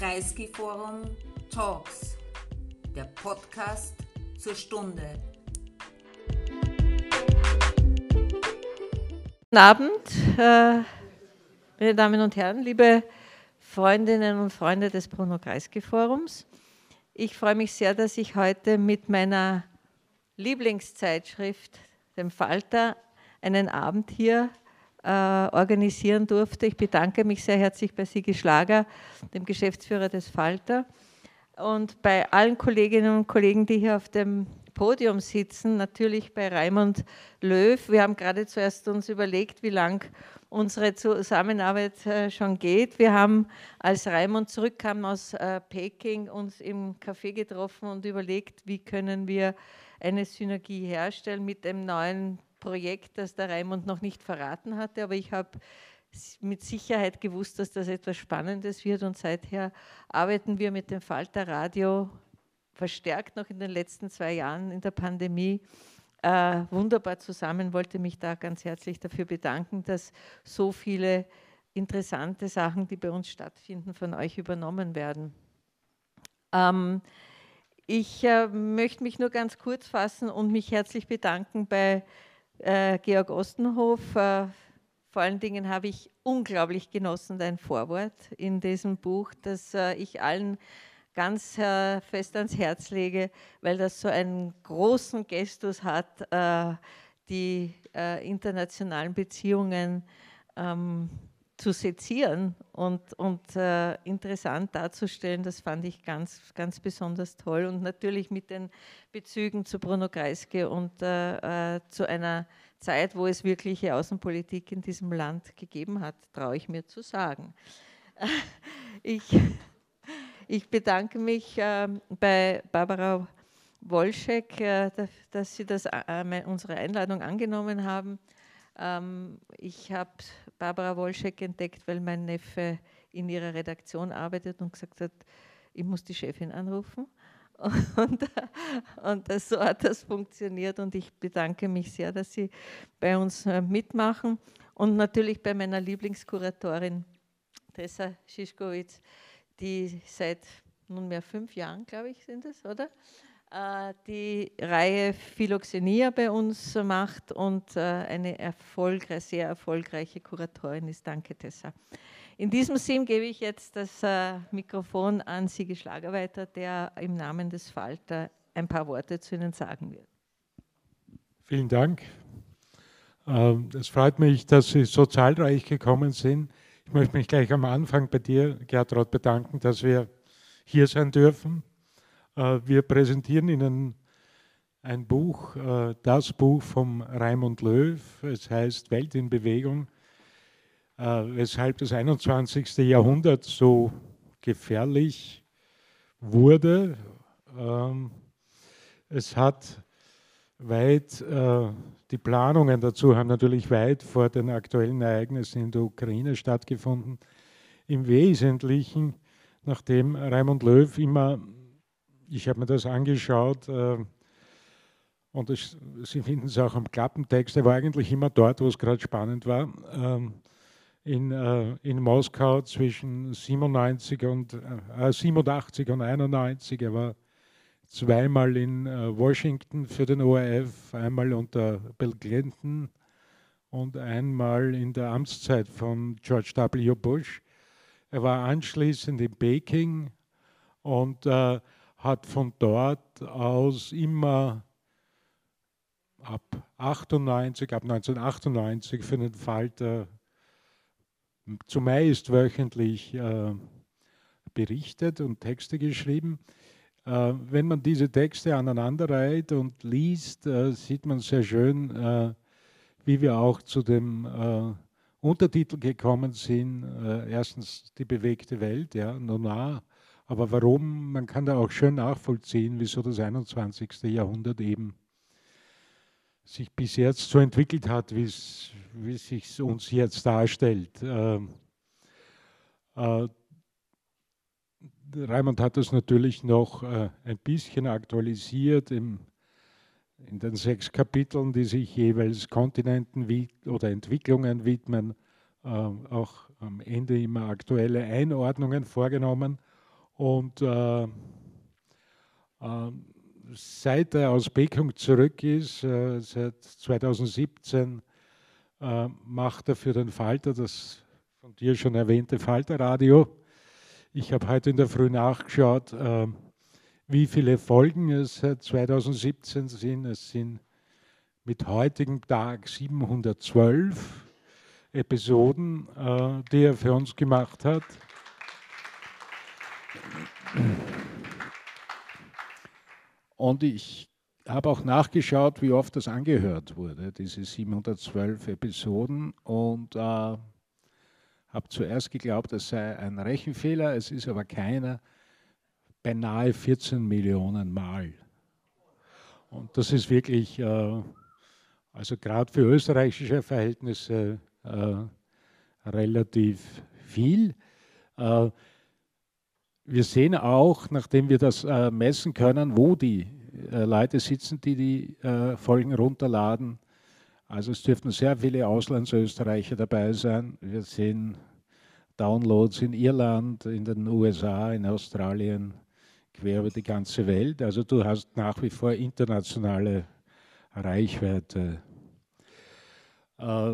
Kreisky Forum Talks, der Podcast zur Stunde. Guten Abend, äh, meine Damen und Herren, liebe Freundinnen und Freunde des Bruno Kreisky Forums. Ich freue mich sehr, dass ich heute mit meiner Lieblingszeitschrift, dem Falter, einen Abend hier organisieren durfte. Ich bedanke mich sehr herzlich bei Sigi Schlager, dem Geschäftsführer des Falter, und bei allen Kolleginnen und Kollegen, die hier auf dem Podium sitzen, natürlich bei Raimund Löw. Wir haben gerade zuerst uns überlegt, wie lang unsere Zusammenarbeit äh, schon geht. Wir haben, als Raimund zurückkam aus äh, Peking, uns im Café getroffen und überlegt, wie können wir eine Synergie herstellen mit dem neuen Projekt, das der Raimund noch nicht verraten hatte, aber ich habe mit Sicherheit gewusst, dass das etwas Spannendes wird und seither arbeiten wir mit dem Falter Radio verstärkt noch in den letzten zwei Jahren in der Pandemie äh, wunderbar zusammen. Wollte mich da ganz herzlich dafür bedanken, dass so viele interessante Sachen, die bei uns stattfinden, von euch übernommen werden. Ähm, ich äh, möchte mich nur ganz kurz fassen und mich herzlich bedanken bei äh, Georg Ostenhof. Äh, vor allen Dingen habe ich unglaublich genossen dein Vorwort in diesem Buch, das äh, ich allen ganz äh, fest ans Herz lege, weil das so einen großen Gestus hat, äh, die internationalen Beziehungen ähm, zu sezieren und, und äh, interessant darzustellen, das fand ich ganz, ganz besonders toll. Und natürlich mit den Bezügen zu Bruno Kreisky und äh, äh, zu einer Zeit, wo es wirkliche Außenpolitik in diesem Land gegeben hat, traue ich mir zu sagen. Ich, ich bedanke mich äh, bei Barbara Wolschek, äh, dass Sie das, äh, unsere Einladung angenommen haben. Ähm, ich habe Barbara Wolschek entdeckt, weil mein Neffe in ihrer Redaktion arbeitet und gesagt hat, ich muss die Chefin anrufen. Und, und das, so hat das funktioniert und ich bedanke mich sehr, dass Sie bei uns äh, mitmachen und natürlich bei meiner Lieblingskuratorin Tessa Schischkowitz, die seit nunmehr fünf Jahren, glaube ich, sind es, oder? Äh, die Reihe Philoxenia bei uns macht und äh, eine erfolgreich, sehr erfolgreiche Kuratorin ist. Danke, Tessa. In diesem Sinn gebe ich jetzt das äh, Mikrofon an Sigi Schlager weiter, der im Namen des Falter ein paar Worte zu Ihnen sagen wird. Vielen Dank. Ähm, es freut mich, dass Sie so zahlreich gekommen sind. Ich möchte mich gleich am Anfang bei dir, Gertrud, bedanken, dass wir hier sein dürfen. Äh, wir präsentieren Ihnen ein Buch, äh, das Buch vom Raimund Löw. Es heißt Welt in Bewegung, äh, weshalb das 21. Jahrhundert so gefährlich wurde. Ähm, es hat weit, die Planungen dazu haben natürlich weit vor den aktuellen Ereignissen in der Ukraine stattgefunden. Im Wesentlichen, nachdem Raimund Löw immer ich habe mir das angeschaut äh, und es, Sie finden es auch am Klappentext. Er war eigentlich immer dort, wo es gerade spannend war. Ähm, in, äh, in Moskau zwischen 97 und, äh, 87 und 91. Er war zweimal in äh, Washington für den ORF, einmal unter Bill Clinton und einmal in der Amtszeit von George W. Bush. Er war anschließend in Peking und äh, hat von dort aus immer ab 98, ab 1998 für den Falter zumeist wöchentlich äh, berichtet und Texte geschrieben. Äh, wenn man diese Texte aneinanderreiht und liest, äh, sieht man sehr schön, äh, wie wir auch zu dem äh, Untertitel gekommen sind. Äh, erstens die bewegte Welt, ja, Nona, aber warum, man kann da auch schön nachvollziehen, wieso das 21. Jahrhundert eben sich bis jetzt so entwickelt hat, wie es sich uns jetzt darstellt. Äh, äh, Raimund hat das natürlich noch äh, ein bisschen aktualisiert im, in den sechs Kapiteln, die sich jeweils Kontinenten oder Entwicklungen widmen, äh, auch am Ende immer aktuelle Einordnungen vorgenommen Und äh, äh, seit er aus Beckung zurück ist, äh, seit 2017, äh, macht er für den Falter das von dir schon erwähnte Falterradio. Ich habe heute in der Früh nachgeschaut, äh, wie viele Folgen es seit 2017 sind. Es sind mit heutigem Tag 712 Episoden, äh, die er für uns gemacht hat. Und ich habe auch nachgeschaut, wie oft das angehört wurde, diese 712 Episoden. Und äh, habe zuerst geglaubt, es sei ein Rechenfehler, es ist aber keiner, beinahe 14 Millionen Mal. Und das ist wirklich, äh, also gerade für österreichische Verhältnisse, äh, relativ viel. Wir sehen auch, nachdem wir das äh, messen können, wo die äh, Leute sitzen, die die äh, Folgen runterladen. Also es dürften sehr viele Auslandsösterreicher dabei sein. Wir sehen Downloads in Irland, in den USA, in Australien, quer über die ganze Welt. Also du hast nach wie vor internationale Reichweite. Äh,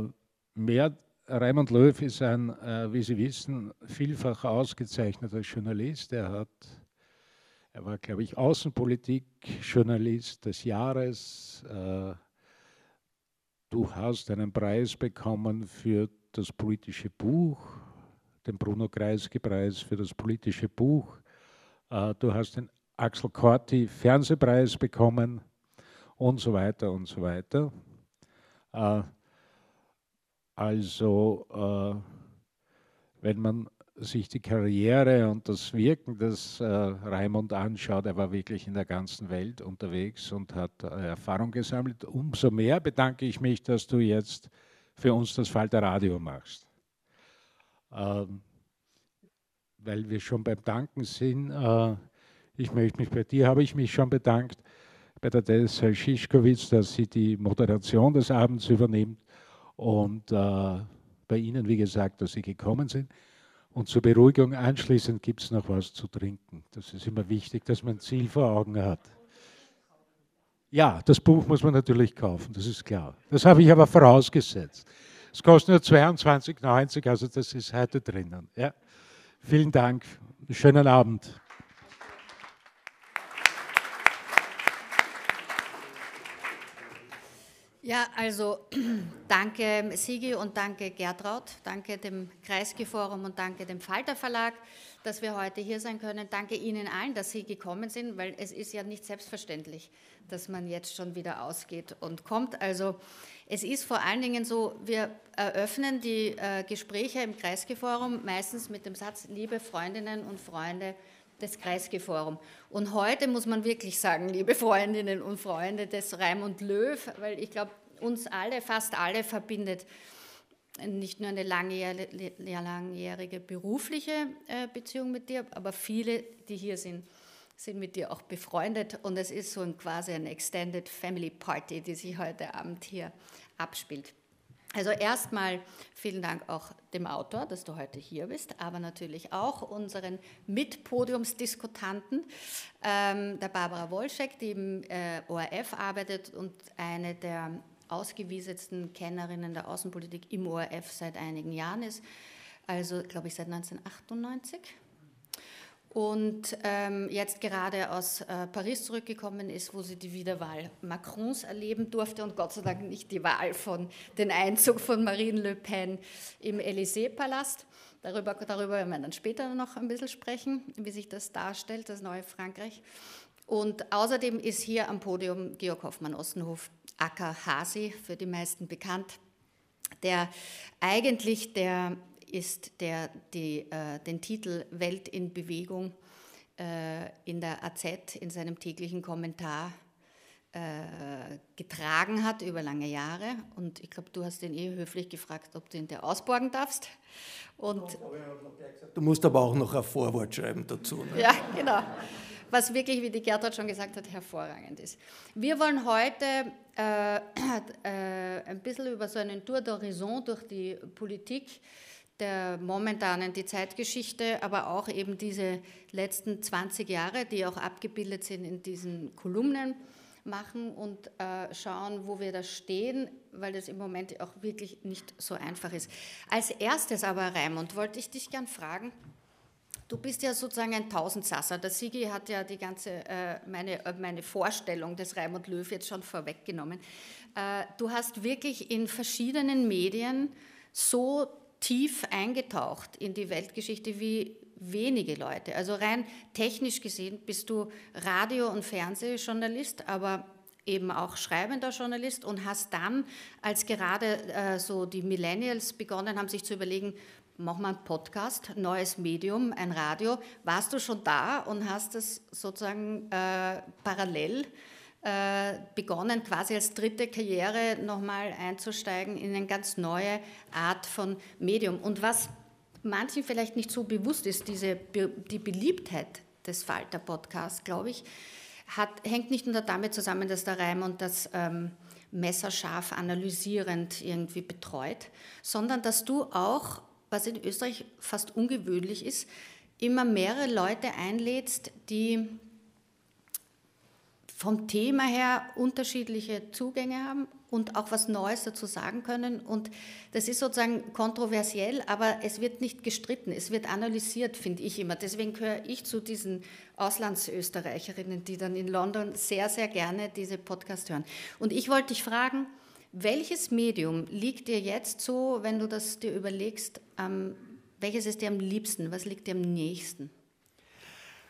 mehr Raimund Löw ist ein, äh, wie Sie wissen, vielfach ausgezeichneter Journalist. Er, hat, er war, glaube ich, Außenpolitik-Journalist des Jahres. Äh, du hast einen Preis bekommen für das politische Buch, den Bruno Kreisky-Preis für das politische Buch. Äh, du hast den Axel Corti Fernsehpreis bekommen und so weiter und so weiter. Also, äh, wenn man sich die Karriere und das Wirken des äh, Raimund anschaut, er war wirklich in der ganzen Welt unterwegs und hat äh, Erfahrung gesammelt. Umso mehr bedanke ich mich, dass du jetzt für uns das Falter Radio machst. Ähm, weil wir schon beim Danken sind, äh, ich möchte mich bei dir, habe ich mich schon bedankt, bei der Tessa Schischkowitz, dass sie die Moderation des Abends übernimmt und äh, bei Ihnen, wie gesagt, dass Sie gekommen sind. Und zur Beruhigung anschließend gibt es noch was zu trinken. Das ist immer wichtig, dass man ein Ziel vor Augen hat. Ja, das Buch muss man natürlich kaufen, das ist klar. Das habe ich aber vorausgesetzt. Es kostet nur 22,90, also das ist heute drinnen. Ja. Vielen Dank, schönen Abend. Ja, also danke Sigi und danke Gertraud, danke dem Kreisky-Forum und danke dem Falter Verlag, dass wir heute hier sein können. Danke Ihnen allen, dass Sie gekommen sind, weil es ist ja nicht selbstverständlich, dass man jetzt schon wieder ausgeht und kommt. Also es ist vor allen Dingen so, wir eröffnen die äh, Gespräche im Kreisky-Forum meistens mit dem Satz, liebe Freundinnen und Freunde, des Kreisky-Forum. Und heute muss man wirklich sagen, liebe Freundinnen und Freunde des Raimund Löw, weil ich glaube, uns alle, fast alle verbindet nicht nur eine langjährige berufliche äh, Beziehung mit dir, aber viele, die hier sind, sind mit dir auch befreundet und es ist so ein, quasi eine Extended Family Party, die sich heute Abend hier abspielt. Also erstmal vielen Dank auch dem Autor, dass du heute hier bist, aber natürlich auch unseren Mitpodiumsdiskutanten, ähm, der Barbara Wolschek, die im äh, ORF arbeitet und eine der ausgewiesensten Kennerinnen der Außenpolitik im ORF seit einigen Jahren ist, also glaube ich seit 1998 und ähm, jetzt gerade aus äh, Paris zurückgekommen ist, wo sie die Wiederwahl Macrons erleben durfte und Gott sei Dank nicht die Wahl von den Einzug von Marine Le Pen im Élysée-Palast. Darüber, darüber werden wir dann später noch ein bisschen sprechen, wie sich das darstellt, das neue Frankreich. Und außerdem ist hier am Podium Georg Hoffmann-Ossenhof, Acker Hasi, für die meisten bekannt, der eigentlich der ist, der die, äh, den Titel Welt in Bewegung äh, in der AZ in seinem täglichen Kommentar äh, getragen hat über lange Jahre. Und ich glaube, du hast ihn eh höflich gefragt, ob du ihn dir ausborgen darfst. Und du musst aber auch noch ein Vorwort schreiben dazu. Ne? Ja, genau. Was wirklich, wie die Gertrud schon gesagt hat, hervorragend ist. Wir wollen heute äh, äh, ein bisschen über so einen Tour d'Horizon durch die Politik der momentanen, die Zeitgeschichte, aber auch eben diese letzten 20 Jahre, die auch abgebildet sind in diesen Kolumnen machen und äh, schauen, wo wir da stehen, weil das im Moment auch wirklich nicht so einfach ist. Als erstes aber, Raimund, wollte ich dich gern fragen, Du bist ja sozusagen ein Tausendsasser. Der Sigi hat ja die ganze, äh, meine, äh, meine Vorstellung des Raimund Löw jetzt schon vorweggenommen. Äh, du hast wirklich in verschiedenen Medien so tief eingetaucht in die Weltgeschichte wie wenige Leute. Also rein technisch gesehen bist du Radio- und Fernsehjournalist, aber eben auch schreibender Journalist und hast dann, als gerade äh, so die Millennials begonnen haben, sich zu überlegen, machen wir einen Podcast, neues Medium, ein Radio. Warst du schon da und hast es sozusagen äh, parallel äh, begonnen, quasi als dritte Karriere nochmal einzusteigen in eine ganz neue Art von Medium. Und was manchen vielleicht nicht so bewusst ist, diese, die Beliebtheit des Falter-Podcasts, glaube ich, hat, hängt nicht nur damit zusammen, dass der Raimund das ähm, messerscharf analysierend irgendwie betreut, sondern dass du auch was in Österreich fast ungewöhnlich ist, immer mehrere Leute einlädst, die vom Thema her unterschiedliche Zugänge haben und auch was Neues dazu sagen können. Und das ist sozusagen kontroversiell, aber es wird nicht gestritten, es wird analysiert, finde ich immer. Deswegen gehöre ich zu diesen Auslandsösterreicherinnen, die dann in London sehr, sehr gerne diese Podcast hören. Und ich wollte dich fragen, welches Medium liegt dir jetzt so, wenn du das dir überlegst, welches ist dir am liebsten, was liegt dir am nächsten?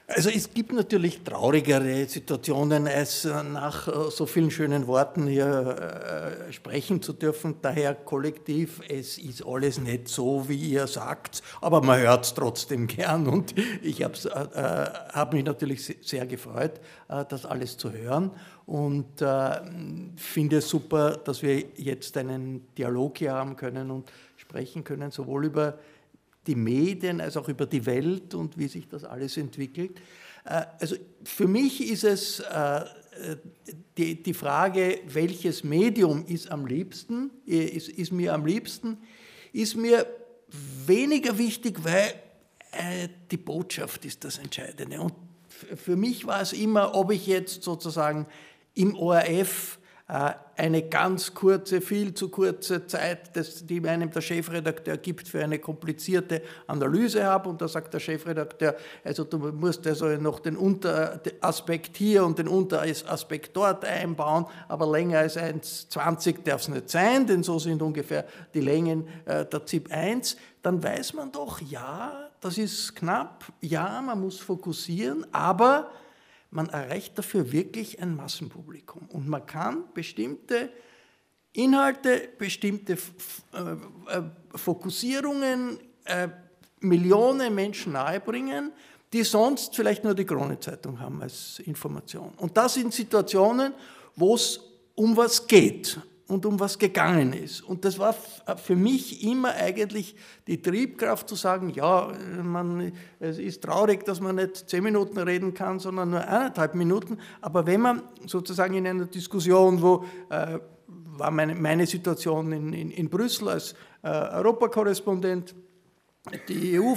Also es gibt natürlich traurigere Situationen, als äh, nach äh, so vielen schönen Worten hier äh, sprechen zu dürfen. Daher kollektiv, es ist alles nicht so, wie ihr sagt, aber man hört es trotzdem gern. Und ich habe äh, hab mich natürlich sehr gefreut, das alles zu hören. Und äh, finde es super, dass wir jetzt einen Dialog hier haben können und sprechen können, sowohl über die Medien als auch über die Welt und wie sich das alles entwickelt. Äh, also für mich ist es äh, die, die Frage, welches Medium ist am liebsten, äh, ist, ist mir am liebsten, ist mir weniger wichtig, weil die Botschaft ist das Entscheidende. Und für mich war es immer, ob ich jetzt sozusagen im ORF äh, eine ganz kurze, viel zu kurze Zeit, die einem der Chefredakteur gibt für eine komplizierte Analyse habe. Und da sagt der Chefredakteur, also du musst also noch den Unteraspekt hier und den Unteraspekt dort einbauen, aber länger als 1,20 darf es nicht sein, denn so sind ungefähr die Längen äh, der ZIP 1. Dann weiß man doch, ja, das ist knapp, ja, man muss fokussieren, aber man erreicht dafür wirklich ein Massenpublikum. Und man kann bestimmte Inhalte, bestimmte äh, äh, Fokussierungen äh, Millionen Menschen nahebringen, die sonst vielleicht nur die Krone-Zeitung haben als Information. Und das sind Situationen, wo es um was geht und um was gegangen ist. Und das war für mich immer eigentlich die Triebkraft zu sagen, ja, man, es ist traurig, dass man nicht zehn Minuten reden kann, sondern nur eineinhalb Minuten. Aber wenn man sozusagen in einer Diskussion, wo äh, war meine, meine Situation in, in, in Brüssel als äh, Europakorrespondent, die EU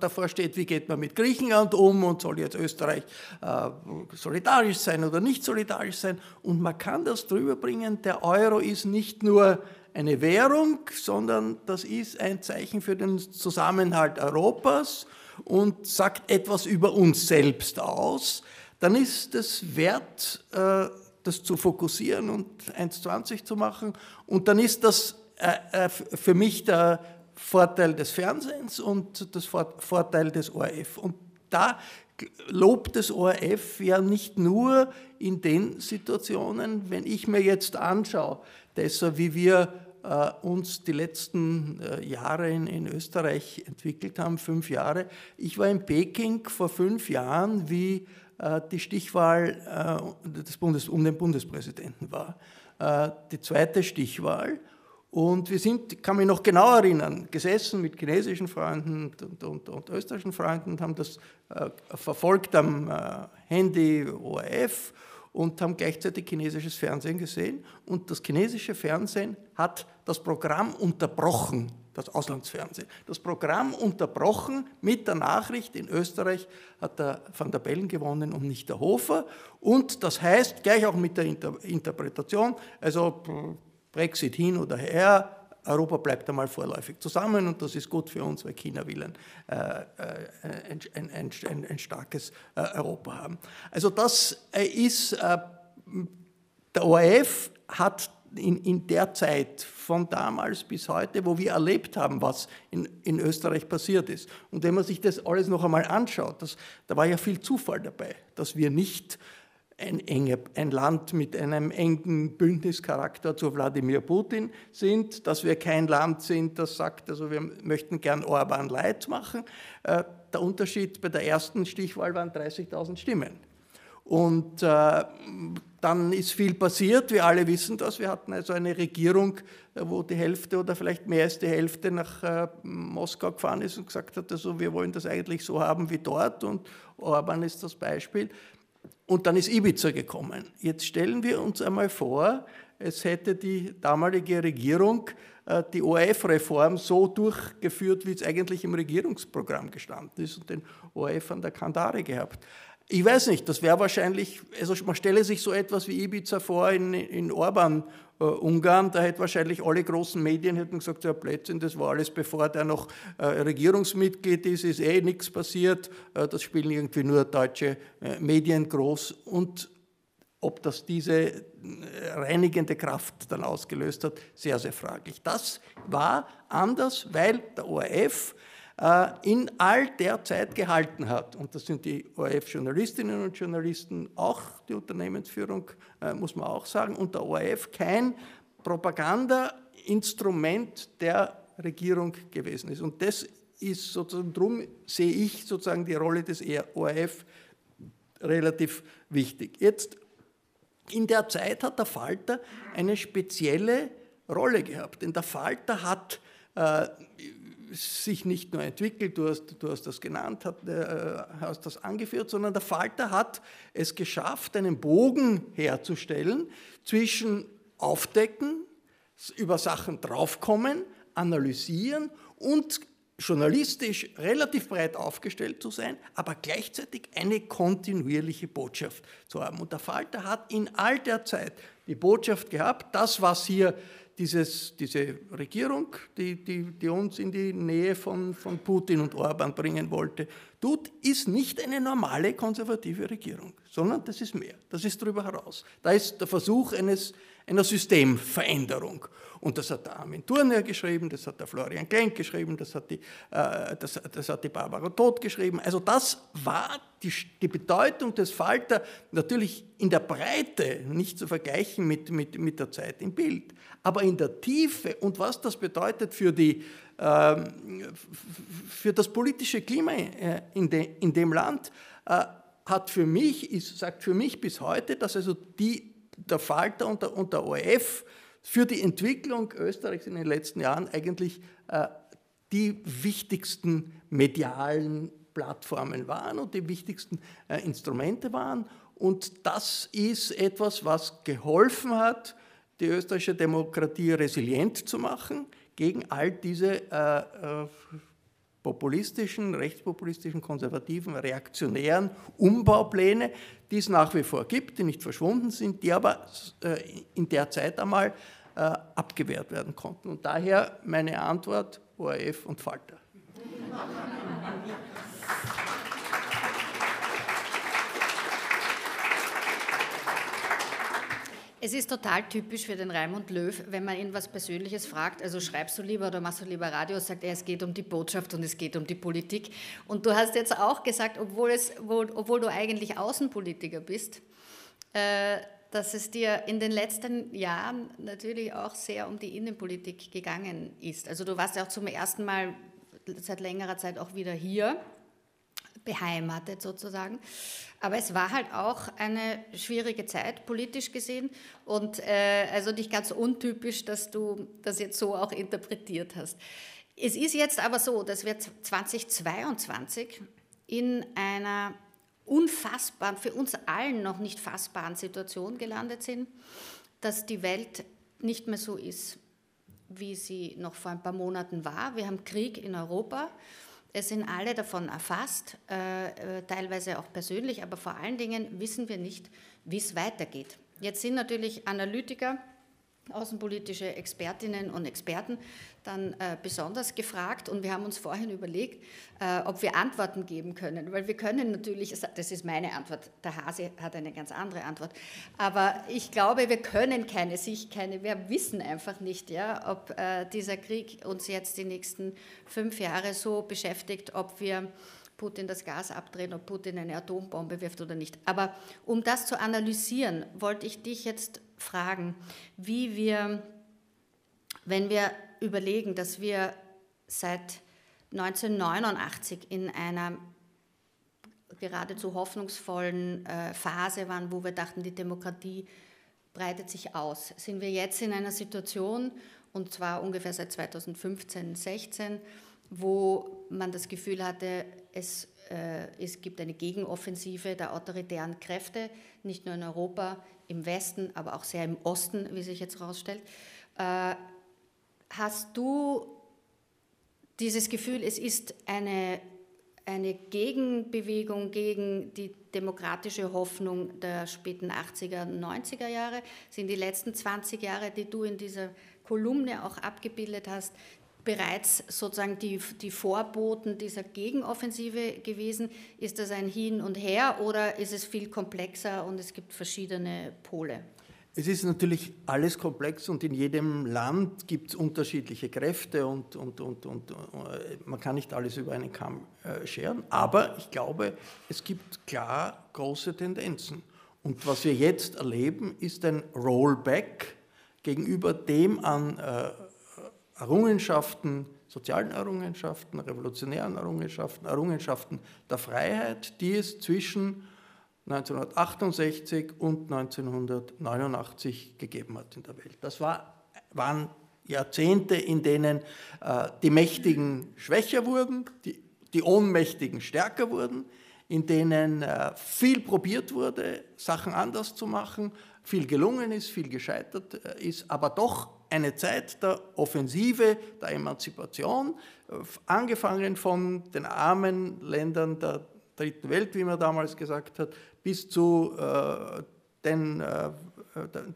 davor steht, wie geht man mit Griechenland um und soll jetzt Österreich äh, solidarisch sein oder nicht solidarisch sein. Und man kann das drüber bringen, der Euro ist nicht nur eine Währung, sondern das ist ein Zeichen für den Zusammenhalt Europas und sagt etwas über uns selbst aus. Dann ist es wert, äh, das zu fokussieren und 1,20 zu machen. Und dann ist das äh, für mich der Vorteil des Fernsehens und das Vorteil des ORF. Und da lobt das ORF ja nicht nur in den Situationen, wenn ich mir jetzt anschaue, deshalb wie wir äh, uns die letzten äh, Jahre in, Österreich entwickelt haben, fünf Jahre. Ich war in Peking vor fünf Jahren, wie äh, die Stichwahl des Bundes, um den Bundespräsidenten war. Die zweite Stichwahl. Und wir sind, kann mich noch genau erinnern, gesessen mit chinesischen Freunden und, und, und österreichischen Freunden und haben das äh, verfolgt am äh, Handy ORF und haben gleichzeitig chinesisches Fernsehen gesehen. Und das chinesische Fernsehen hat das Programm unterbrochen, das Auslandsfernsehen. Das Programm unterbrochen mit der Nachricht, in Österreich hat der Van der Bellen gewonnen und nicht der Hofer. Und das heißt, gleich auch mit der Inter Interpretation, also Brexit hin oder her, Europa bleibt einmal vorläufig zusammen und das ist gut für uns, weil China will ein, äh, ein, ein, ein, ein starkes äh, Europa haben. Also das äh, ist, äh, der ORF hat in, in der Zeit von damals bis heute, wo wir erlebt haben, was in, in Österreich passiert ist. Und wenn man sich das alles noch einmal anschaut, das, da war ja viel Zufall dabei, dass wir nicht ein, enge, ein Land mit einem engen Bündnischarakter zu Wladimir Putin sind, dass wir kein Land sind, das sagt, also wir möchten gern Orban leid machen. Äh, der Unterschied bei der ersten Stichwahl waren 30.000 Stimmen. Und äh, dann ist viel passiert, wir alle wissen das. Wir hatten also eine Regierung, äh, wo die Hälfte oder vielleicht mehr als die Hälfte nach äh, Moskau gefahren ist und gesagt hat, also wir wollen das eigentlich so haben wie dort und Orban ist das Beispiel. Und dann ist Ibiza gekommen. Jetzt stellen wir uns einmal vor, es hätte die damalige Regierung äh, die ORF-Reform so durchgeführt, wie es eigentlich im Regierungsprogramm gestanden ist und den ORF an der Kandare gehabt. Ich weiß nicht, das wäre wahrscheinlich, also man stelle sich so etwas wie Ibiza vor in, in Orban, äh, Ungarn, da hätte wahrscheinlich alle großen Medien hätten gesagt, ja Plätzchen, das war alles bevor der noch äh, Regierungsmitglied ist, ist eh nichts passiert, äh, das spielen irgendwie nur deutsche äh, Medien groß. Und ob das diese äh, reinigende Kraft dann ausgelöst hat, sehr, sehr fraglich. Das war anders, weil der ORF in all der Zeit gehalten hat. Und das sind die ORF-Journalistinnen und Journalisten, auch die Unternehmensführung, äh, muss man auch sagen, und der ORF kein Propagandainstrument der Regierung gewesen ist. Und das ist sozusagen, darum sehe ich sozusagen die Rolle des ORF relativ wichtig. Jetzt, in der Zeit hat der Falter eine spezielle Rolle gehabt, denn der Falter hat äh, sich nicht nur entwickelt, du hast, du hast das genannt, äh, hast das angeführt, sondern der Falter hat es geschafft, einen Bogen herzustellen zwischen Aufdecken, über Sachen draufkommen, analysieren und journalistisch relativ breit aufgestellt zu sein, aber gleichzeitig eine kontinuierliche Botschaft zu haben. Und der Falter hat in all der Zeit die Botschaft gehabt, das, was hier dieses, diese Regierung, die, die, die, uns in die Nähe von, von Putin und Orban bringen wollte, tut, ist nicht eine normale konservative Regierung, sondern das ist mehr, das ist darüber heraus. Da ist der Versuch eines, einer Systemveränderung. Und das hat der Armin Thurner geschrieben, das hat der Florian Klenk geschrieben, das hat die, äh, das, das hat die Barbara Todt geschrieben. Also das war die, die Bedeutung des Falter natürlich in der Breite nicht zu vergleichen mit, mit, mit der Zeit im Bild, aber in der Tiefe und was das bedeutet für, die, äh, für das politische Klima äh, in, de, in dem Land, äh, hat für mich, ist, sagt für mich bis heute, dass also die, der Falter und der, und der ORF für die Entwicklung Österreichs in den letzten Jahren eigentlich äh, die wichtigsten medialen Plattformen waren und die wichtigsten Instrumente waren. Und das ist etwas, was geholfen hat, die österreichische Demokratie resilient zu machen gegen all diese äh, äh populistischen, rechtspopulistischen, konservativen, reaktionären Umbaupläne, die es nach wie vor gibt, die nicht verschwunden sind, die aber äh, in der Zeit einmal äh, abgewehrt werden konnten. Und daher meine Antwort, ORF und Falter. Es ist total typisch für den Raimund Löw, wenn man ihn was Persönliches fragt, also schreibst du lieber oder machst du lieber Radio, sagt er, es geht um die Botschaft und es geht um die Politik. Und du hast jetzt auch gesagt, obwohl, es, obwohl du eigentlich Außenpolitiker bist, äh, dass es dir in den letzten Jahren natürlich auch sehr um die Innenpolitik gegangen ist. Also du warst ja auch zum ersten Mal seit längerer Zeit auch wieder hier beheimatet sozusagen. Aber es war halt auch eine schwierige Zeit, politisch gesehen. Und äh, also nicht ganz untypisch, dass du das jetzt so auch interpretiert hast. Es ist jetzt aber so, dass wir 2022 in einer unfassbaren, für uns allen noch nicht fassbaren Situation gelandet sind, dass die Welt nicht mehr so ist, wie sie noch vor ein paar Monaten war. Wir haben Krieg in Europa. Es sind alle davon erfasst, äh, äh, teilweise auch persönlich, aber vor allen Dingen wissen wir nicht, wie es weitergeht. Jetzt sind natürlich Analytiker, außenpolitische Expertinnen und Experten dann äh, besonders gefragt und wir haben uns vorhin überlegt, äh, ob wir Antworten geben können, weil wir können natürlich, das ist meine Antwort, der Hase hat eine ganz andere Antwort, aber ich glaube, wir können keine, sich keine, wir wissen einfach nicht, ja, ob äh, dieser Krieg uns jetzt die nächsten fünf Jahre so beschäftigt, ob wir Putin das Gas abdrehen, ob Putin eine Atombombe wirft oder nicht. Aber um das zu analysieren, wollte ich dich jetzt fragen, wie wir, wenn wir überlegen, dass wir seit 1989 in einer geradezu hoffnungsvollen äh, Phase waren, wo wir dachten, die Demokratie breitet sich aus. Sind wir jetzt in einer Situation, und zwar ungefähr seit 2015, 16, wo man das Gefühl hatte, es, äh, es gibt eine Gegenoffensive der autoritären Kräfte, nicht nur in Europa, im Westen, aber auch sehr im Osten, wie sich jetzt herausstellt. Äh, hast du dieses Gefühl, es ist eine, eine Gegenbewegung gegen die demokratische Hoffnung der späten 80er, 90er Jahre? Sind die letzten 20 Jahre, die du in dieser Kolumne auch abgebildet hast, bereits sozusagen die, die Vorboten dieser Gegenoffensive gewesen? Ist das ein Hin und Her oder ist es viel komplexer und es gibt verschiedene Pole? Es ist natürlich alles komplex und in jedem Land gibt es unterschiedliche Kräfte und, und, und, und, äh, man kann nicht alles über einen Kamm äh, scheren. Aber ich glaube, es gibt klar große Tendenzen. Und was wir jetzt erleben, ist ein Rollback gegenüber dem an äh, Errungenschaften, sozialen Errungenschaften, revolutionären Errungenschaften, Errungenschaften der Freiheit, die es zwischen 1968 und 1989 gegeben hat in der Welt. Das war, waren Jahrzehnte, in denen äh, die Mächtigen schwächer wurden, die, die Ohnmächtigen stärker wurden, in denen äh, viel probiert wurde, Sachen anders zu machen, viel gelungen ist, viel gescheitert äh, ist, aber doch eine Zeit der Offensive, der Emanzipation, äh, angefangen von den armen Ländern der dritten Welt, wie man damals gesagt hat, bis zu äh, den, äh,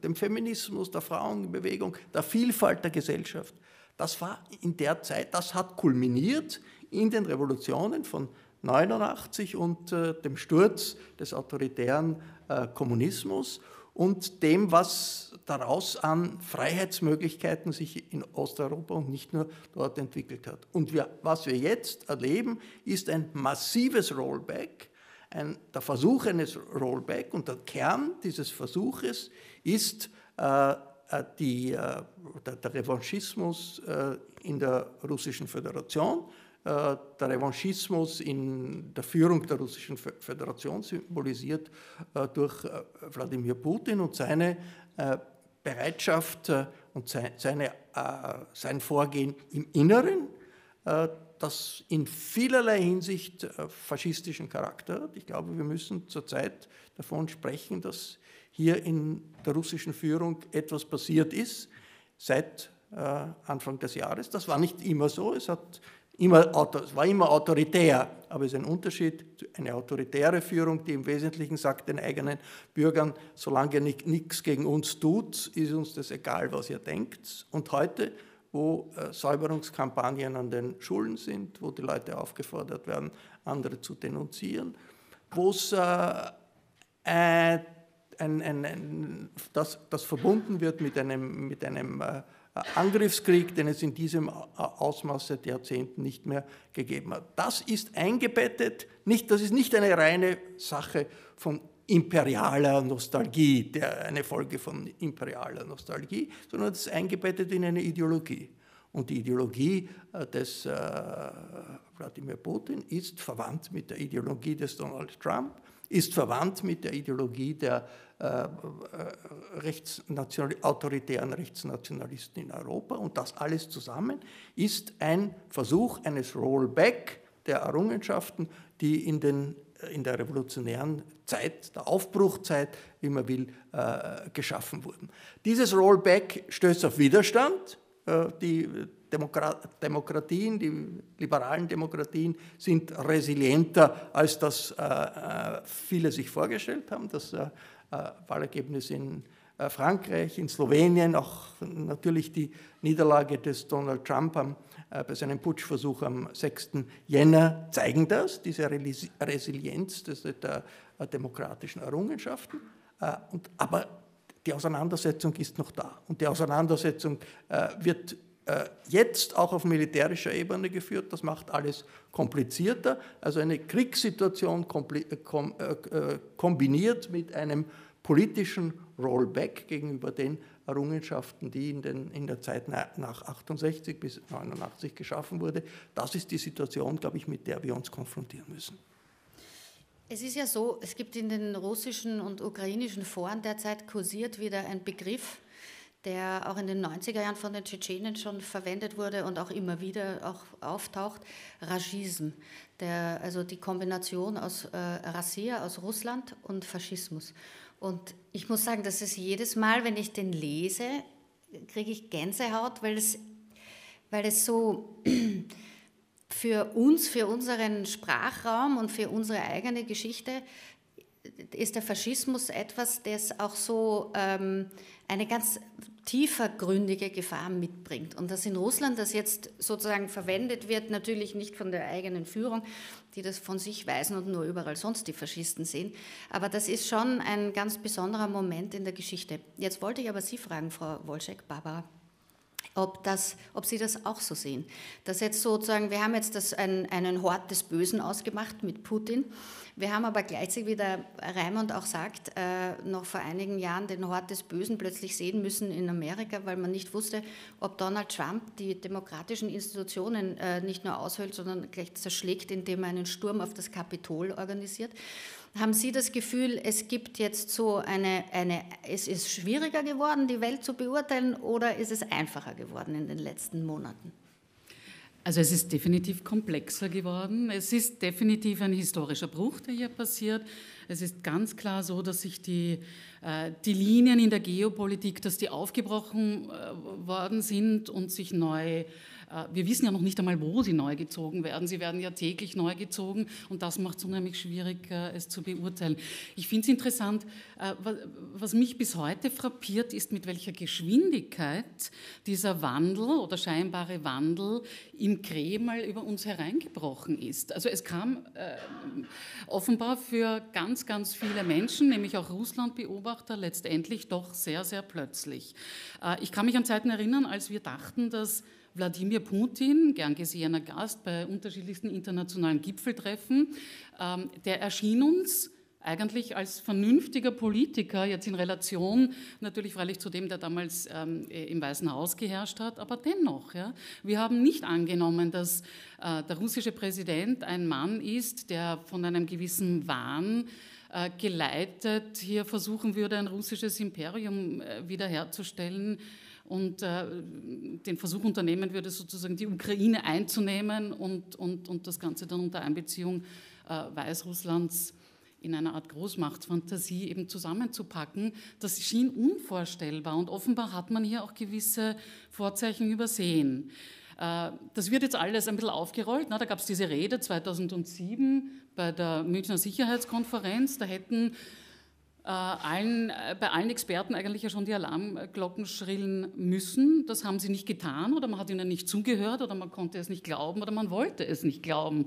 dem Feminismus, der Frauenbewegung, der Vielfalt der Gesellschaft. Das war in der Zeit, das hat kulminiert in den Revolutionen von 89 und äh, dem Sturz des autoritären äh, Kommunismus und dem, was daraus an Freiheitsmöglichkeiten sich in Osteuropa und nicht nur dort entwickelt hat. Und wir, was wir jetzt erleben, ist ein massives Rollback ein, der Versuch eines Rollback und der Kern dieses Versuches ist äh, äh, die, äh, der, der, Revanchismus äh, in der Russischen Föderation, der Revanchismus in der Führung der Russischen Föderation symbolisiert äh, durch Wladimir Putin und seine Bereitschaft und seine, sein Vorgehen im Inneren das in vielerlei Hinsicht äh, faschistischen Charakter hat. Ich glaube, wir müssen zurzeit davon sprechen, dass hier in der russischen Führung etwas passiert ist seit äh, Anfang des Jahres. Das war nicht immer so. Es, hat immer, es war immer autoritär, aber es ist ein Unterschied. Eine autoritäre Führung, die im Wesentlichen sagt den eigenen Bürgern, solange ihr nichts gegen uns tut, ist uns das egal, was ihr denkt. Und heute wo äh, Säuberungskampagnen an den Schulen sind, wo die Leute aufgefordert werden, andere zu denunzieren, wo es äh, ein, ein, ein, das, das, verbunden wird mit einem, mit einem äh, Angriffskrieg, den es in diesem Ausmaß seit Jahrzehnten nicht mehr gegeben hat. Das ist eingebettet, nicht, das ist nicht eine reine Sache von imperialer Nostalgie, der, eine Folge von imperialer Nostalgie, sondern es ist eingebettet in eine Ideologie. Und die Ideologie äh, des äh, Wladimir Putin ist verwandt mit der Ideologie des Donald Trump, ist verwandt mit der Ideologie der rechtsnational autoritären Rechtsnationalisten in Europa. Und das alles zusammen ist ein Versuch eines Rollback der Errungenschaften, die in den in der revolutionären Zeit, der Aufbruchzeit, wie man will, äh, geschaffen wurden. Dieses Rollback stößt auf Widerstand, Die Demokratien, die liberalen Demokratien sind resilienter, als das viele sich vorgestellt haben. Das Wahlergebnis in Frankreich, in Slowenien, auch natürlich die Niederlage des Donald Trump am, bei seinem Putschversuch am 6. Jänner zeigen das, diese Resilienz der demokratischen Errungenschaften. Und, aber die Auseinandersetzung ist noch da. Und die Auseinandersetzung äh, wird äh, jetzt auch auf militärischer Ebene geführt. Das macht alles komplizierter. Also eine Kriegssituation äh, äh, kombiniert mit einem politischen Rollback gegenüber den Errungenschaften, die in, den, in der Zeit nach 68 bis 89 geschaffen wurde. Das ist die Situation, glaube ich, mit der wir uns konfrontieren müssen. Es ist ja so, es gibt in den russischen und ukrainischen Foren derzeit kursiert wieder ein Begriff, der auch in den 90er Jahren von den Tschetschenen schon verwendet wurde und auch immer wieder auch auftaucht, Rajism, der, also die Kombination aus äh, Rassia, aus Russland und Faschismus. Und ich muss sagen, dass es jedes Mal, wenn ich den lese, kriege ich Gänsehaut, weil es, weil es so für uns, für unseren Sprachraum und für unsere eigene Geschichte ist der Faschismus etwas, das auch so ähm, eine ganz tiefergründige Gefahr mitbringt. Und dass in Russland das jetzt sozusagen verwendet wird, natürlich nicht von der eigenen Führung, die das von sich weisen und nur überall sonst die Faschisten sehen, aber das ist schon ein ganz besonderer Moment in der Geschichte. Jetzt wollte ich aber Sie fragen, Frau Wolschek, Barbara ob, das, ob Sie das auch so sehen. Dass jetzt sozusagen, wir haben jetzt das, ein, einen Hort des Bösen ausgemacht mit Putin. Wir haben aber gleichzeitig, wie der Raimund auch sagt, äh, noch vor einigen Jahren den Hort des Bösen plötzlich sehen müssen in Amerika, weil man nicht wusste, ob Donald Trump die demokratischen Institutionen äh, nicht nur aushöhlt, sondern gleich zerschlägt, indem er einen Sturm auf das Kapitol organisiert. Haben Sie das Gefühl, es gibt jetzt so eine, eine, es ist schwieriger geworden, die Welt zu beurteilen, oder ist es einfacher geworden in den letzten Monaten? Also es ist definitiv komplexer geworden. Es ist definitiv ein historischer Bruch, der hier passiert. Es ist ganz klar so, dass sich die, äh, die Linien in der Geopolitik, dass die aufgebrochen äh, worden sind und sich neu wir wissen ja noch nicht einmal, wo sie neu gezogen werden. Sie werden ja täglich neu gezogen und das macht es unheimlich schwierig, äh, es zu beurteilen. Ich finde es interessant, äh, was mich bis heute frappiert, ist, mit welcher Geschwindigkeit dieser Wandel oder scheinbare Wandel im Kreml über uns hereingebrochen ist. Also es kam äh, offenbar für ganz, ganz viele Menschen, nämlich auch Russlandbeobachter, letztendlich doch sehr, sehr plötzlich. Äh, ich kann mich an Zeiten erinnern, als wir dachten, dass Wladimir Putin, gern gesehener Gast bei unterschiedlichsten internationalen Gipfeltreffen, ähm, der erschien uns eigentlich als vernünftiger Politiker, jetzt in Relation natürlich freilich zu dem, der damals ähm, im Weißen Haus geherrscht hat, aber dennoch, ja, wir haben nicht angenommen, dass äh, der russische Präsident ein Mann ist, der von einem gewissen Wahn äh, geleitet hier versuchen würde, ein russisches Imperium äh, wiederherzustellen, und äh, den Versuch unternehmen würde, sozusagen die Ukraine einzunehmen und, und, und das Ganze dann unter Einbeziehung äh, Weißrusslands in einer Art Großmachtsfantasie eben zusammenzupacken, das schien unvorstellbar und offenbar hat man hier auch gewisse Vorzeichen übersehen. Äh, das wird jetzt alles ein bisschen aufgerollt. Da gab es diese Rede 2007 bei der Münchner Sicherheitskonferenz. Da hätten allen, äh, bei allen Experten eigentlich ja schon die Alarmglocken schrillen müssen. Das haben sie nicht getan oder man hat ihnen nicht zugehört oder man konnte es nicht glauben oder man wollte es nicht glauben.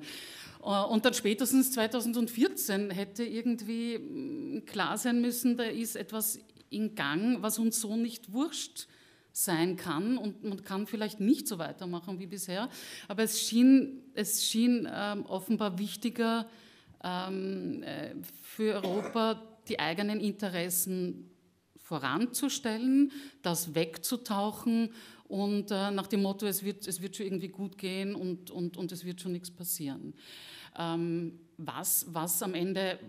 Äh, und dann spätestens 2014 hätte irgendwie mm, klar sein müssen, da ist etwas in Gang, was uns so nicht wurscht sein kann und man kann vielleicht nicht so weitermachen wie bisher. Aber es schien, es schien ähm, offenbar wichtiger ähm, für Europa, die eigenen Interessen voranzustellen, das wegzutauchen und äh, nach dem Motto, es wird, es wird schon irgendwie gut gehen und, und, und es wird schon nichts passieren. Ähm, was, was am Ende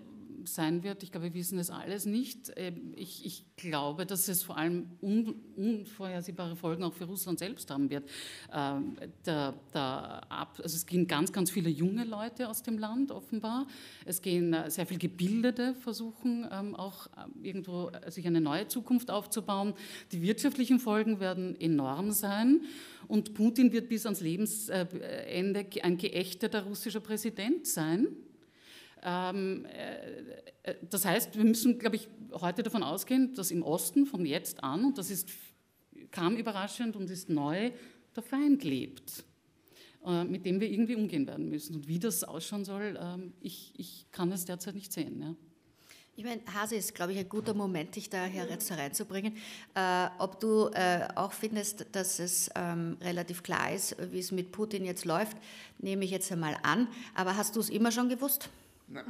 sein wird. Ich glaube, wir wissen es alles nicht. Ähm, ich, ich glaube, dass es vor allem un, unvorhersehbare Folgen auch für Russland selbst haben wird. Ähm, der, der Ab, also es gehen ganz, ganz viele junge Leute aus dem Land offenbar. Es gehen äh, sehr viele Gebildete versuchen ähm, auch irgendwo äh, sich eine neue Zukunft aufzubauen. Die wirtschaftlichen Folgen werden enorm sein. Und Putin wird bis ans Lebensende ein geächteter russischer Präsident sein. Ähm, äh, äh, das heißt, wir müssen, glaube ich, heute davon ausgehen, dass im Osten von jetzt an, und das ist, kam überraschend und ist neu, der Feind lebt, äh, mit dem wir irgendwie umgehen werden müssen. Und wie das ausschauen soll, ähm, ich, ich kann es derzeit nicht sehen. Ja. Ich meine, Hase ist, glaube ich, ein guter Moment, dich da jetzt reinzubringen. Äh, ob du äh, auch findest, dass es ähm, relativ klar ist, wie es mit Putin jetzt läuft, nehme ich jetzt einmal an. Aber hast du es immer schon gewusst? Nein.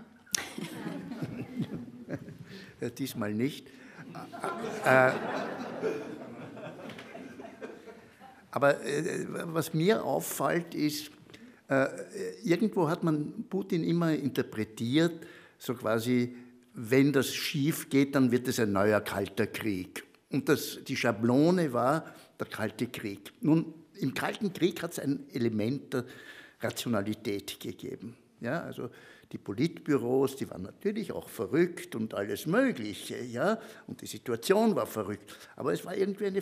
Diesmal nicht. Aber äh, was mir auffällt, ist, äh, irgendwo hat man Putin immer interpretiert, so quasi, wenn das schief geht, dann wird es ein neuer kalter Krieg. Und das, die Schablone war der Kalte Krieg. Nun, im Kalten Krieg hat es ein Element der Rationalität gegeben. Ja, also die Politbüros, die waren natürlich auch verrückt und alles Mögliche, ja, und die Situation war verrückt. Aber es war irgendwie eine,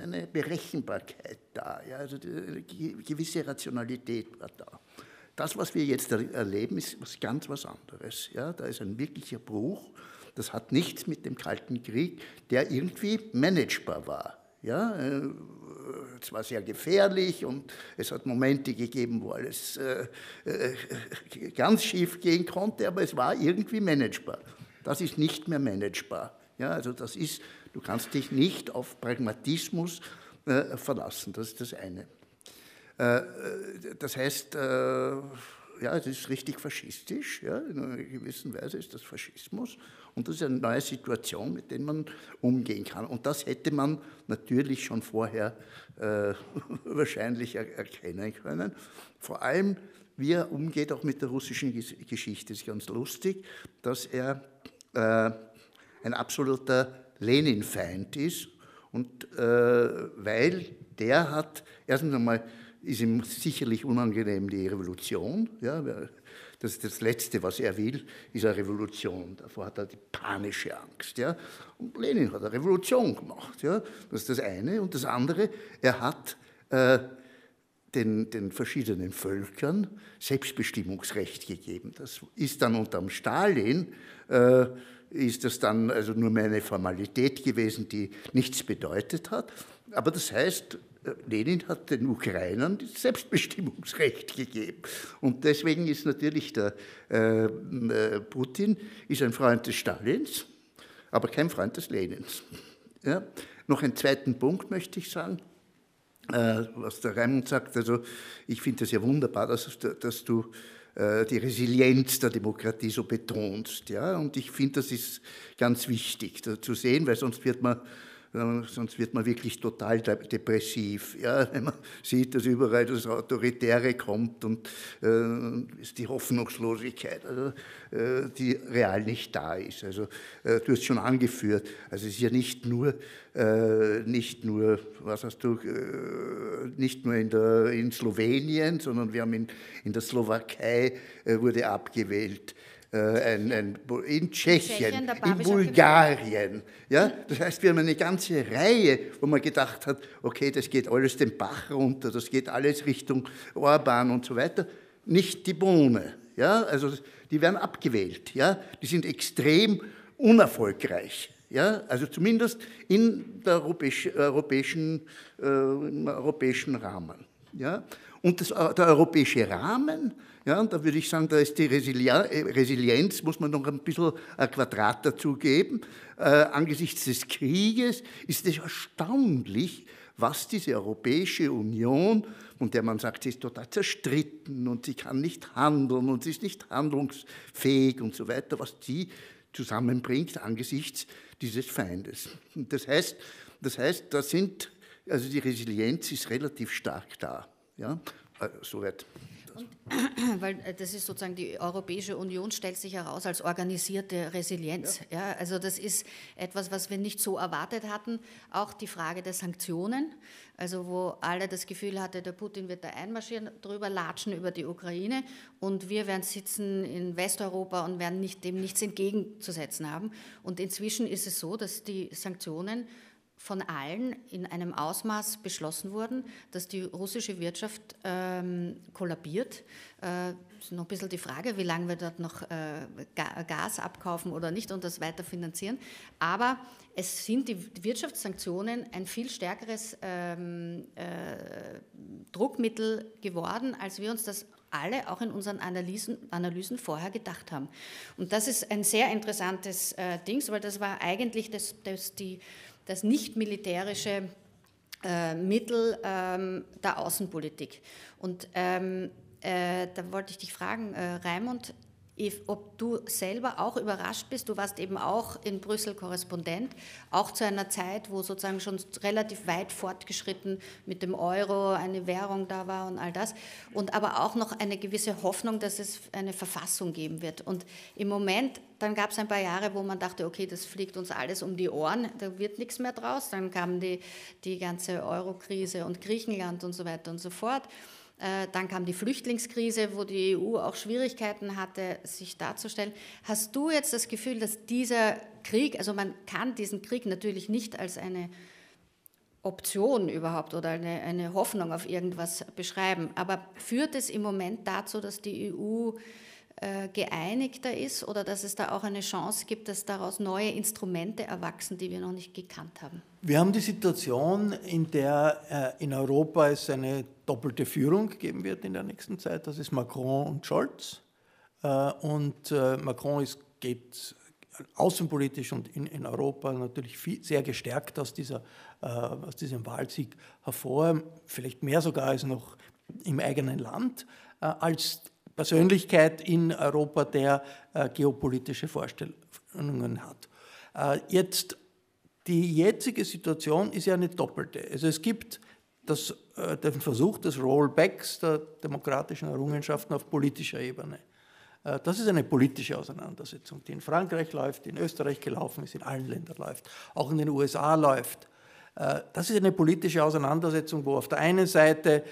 eine, Berechenbarkeit da, ja, also eine gewisse Rationalität war da. Das, was wir jetzt erleben, ist was ganz was anderes. Ja, da ist ein wirklicher Bruch. Das hat nichts mit dem Kalten Krieg, der irgendwie managebar war. Ja, äh, es war sehr gefährlich und es hat Momente gegeben, wo alles äh, äh, ganz schief gehen konnte, aber es war irgendwie managebar. Das ist nicht mehr managebar. Ja, also das ist, du kannst dich nicht auf Pragmatismus verlassen, das ist das eine. Das heißt, ja, es ist richtig faschistisch, ja, in einer gewissen Weise ist das Faschismus und das ist eine neue Situation, mit der man umgehen kann. Und das hätte man natürlich schon vorher äh, wahrscheinlich er erkennen können. Vor allem, wie er umgeht auch mit der russischen Geschichte, ist ganz lustig, dass er äh, ein absoluter Lenin-Feind ist und äh, weil der hat erstens einmal ist ihm sicherlich unangenehm die Revolution. Ja, das das Letzte, was er will, ist eine Revolution. Davor hat er die panische Angst. Ja. Und Lenin hat eine Revolution gemacht. Ja. Das ist das eine. Und das andere, er hat äh, den, den verschiedenen Völkern Selbstbestimmungsrecht gegeben. Das ist dann unterm Stalin, äh, ist das dann also nur mehr eine Formalität gewesen, die nichts bedeutet hat. Aber das heißt, Lenin hat den Ukrainern das Selbstbestimmungsrecht gegeben. Und deswegen ist natürlich der äh, äh, Putin ist ein Freund des Stalins, aber kein Freund des Lenins. Ja? Noch einen zweiten Punkt möchte ich sagen, äh, was der Raimund sagt. Also ich finde es ja wunderbar, dass, dass du äh, die Resilienz der Demokratie so betonst. Ja? Und ich finde, das ist ganz wichtig zu sehen, weil sonst wird man sonst wird man wirklich total depressiv. Ja, wenn man sieht, dass überall das Autoritäre kommt und äh, ist die Hoffnungslosigkeit, also, äh, die real nicht da ist. Also äh, du hast schon angeführt, also es ist ja nicht nur, äh, nicht nur, was hast du, äh, nicht nur in, der, in Slowenien, sondern wir haben in, in der Slowakei äh, wurde abgewählt. Äh, in Tschechien, Tschechien in Bulgarien. Ja? Das heißt, wir haben eine ganze Reihe, wo man gedacht hat, okay, das geht alles den Bach runter, das geht alles Richtung Orban und so weiter. Nicht die Bohne. Ja? Also die werden abgewählt. Ja? Die sind extrem unerfolgreich. Ja? Also zumindest in der europäisch, europäischen, äh, im europäischen Rahmen. Ja? Und das, äh, der europäische Rahmen ja, und da würde ich sagen, da ist die Resilienz, muss man noch ein bisschen ein Quadrat dazugeben. Äh, angesichts des Krieges ist es erstaunlich, was diese Europäische Union, von der man sagt, sie ist total zerstritten und sie kann nicht handeln und sie ist nicht handlungsfähig und so weiter, was die zusammenbringt angesichts dieses Feindes. Und das heißt, das heißt, da sind, also die Resilienz ist relativ stark da. Ja, äh, soweit? Und, weil äh, das ist sozusagen die Europäische Union stellt sich heraus als organisierte Resilienz. Ja. ja. also das ist etwas, was wir nicht so erwartet hatten. Auch die Frage der Sanktionen, also wo alle das Gefühl hatten, der Putin wird da einmarschieren, drüber latschen über die Ukraine und wir werden sitzen in Westeuropa und werden nicht, dem nichts entgegenzusetzen haben. Und inzwischen ist es so, dass die Sanktionen von allen in einem Ausmaß beschlossen wurden, dass die russische Wirtschaft ähm, kollabiert. Äh, ist noch ein bisschen die Frage, wie lange wir dort noch äh, Gas abkaufen oder nicht und das weiter finanzieren. Aber es sind die Wirtschaftssanktionen ein viel stärkeres ähm, äh, Druckmittel geworden, als wir uns das alle auch in unseren Analysen, Analysen vorher gedacht haben. Und das ist ein sehr interessantes äh, Ding, weil das war eigentlich das, das die das nicht militärische äh, Mittel ähm, der Außenpolitik. Und ähm, äh, da wollte ich dich fragen, äh, Raimund, ob du selber auch überrascht bist. Du warst eben auch in Brüssel Korrespondent, auch zu einer Zeit, wo sozusagen schon relativ weit fortgeschritten mit dem Euro eine Währung da war und all das. Und aber auch noch eine gewisse Hoffnung, dass es eine Verfassung geben wird. Und im Moment, dann gab es ein paar Jahre, wo man dachte, okay, das fliegt uns alles um die Ohren, da wird nichts mehr draus. Dann kam die, die ganze Euro-Krise und Griechenland und so weiter und so fort. Äh, dann kam die Flüchtlingskrise, wo die EU auch Schwierigkeiten hatte, sich darzustellen. Hast du jetzt das Gefühl, dass dieser Krieg, also man kann diesen Krieg natürlich nicht als eine Option überhaupt oder eine, eine Hoffnung auf irgendwas beschreiben, aber führt es im Moment dazu, dass die EU geeinigter ist oder dass es da auch eine Chance gibt, dass daraus neue Instrumente erwachsen, die wir noch nicht gekannt haben? Wir haben die Situation, in der äh, in Europa es eine doppelte Führung geben wird in der nächsten Zeit. Das ist Macron und Scholz. Äh, und Macron ist, geht außenpolitisch und in, in Europa natürlich viel, sehr gestärkt aus, dieser, aus diesem Wahlsieg hervor, vielleicht mehr sogar als noch im eigenen Land, als Persönlichkeit in Europa, der äh, geopolitische Vorstellungen hat. Äh, jetzt, die jetzige Situation ist ja eine doppelte. Also es gibt das, äh, den Versuch des Rollbacks der demokratischen Errungenschaften auf politischer Ebene. Das ist eine politische Auseinandersetzung, die in Frankreich läuft, in Österreich gelaufen ist, in allen Ländern läuft, auch in den USA läuft. Das ist eine politische Auseinandersetzung, wo auf der einen Seite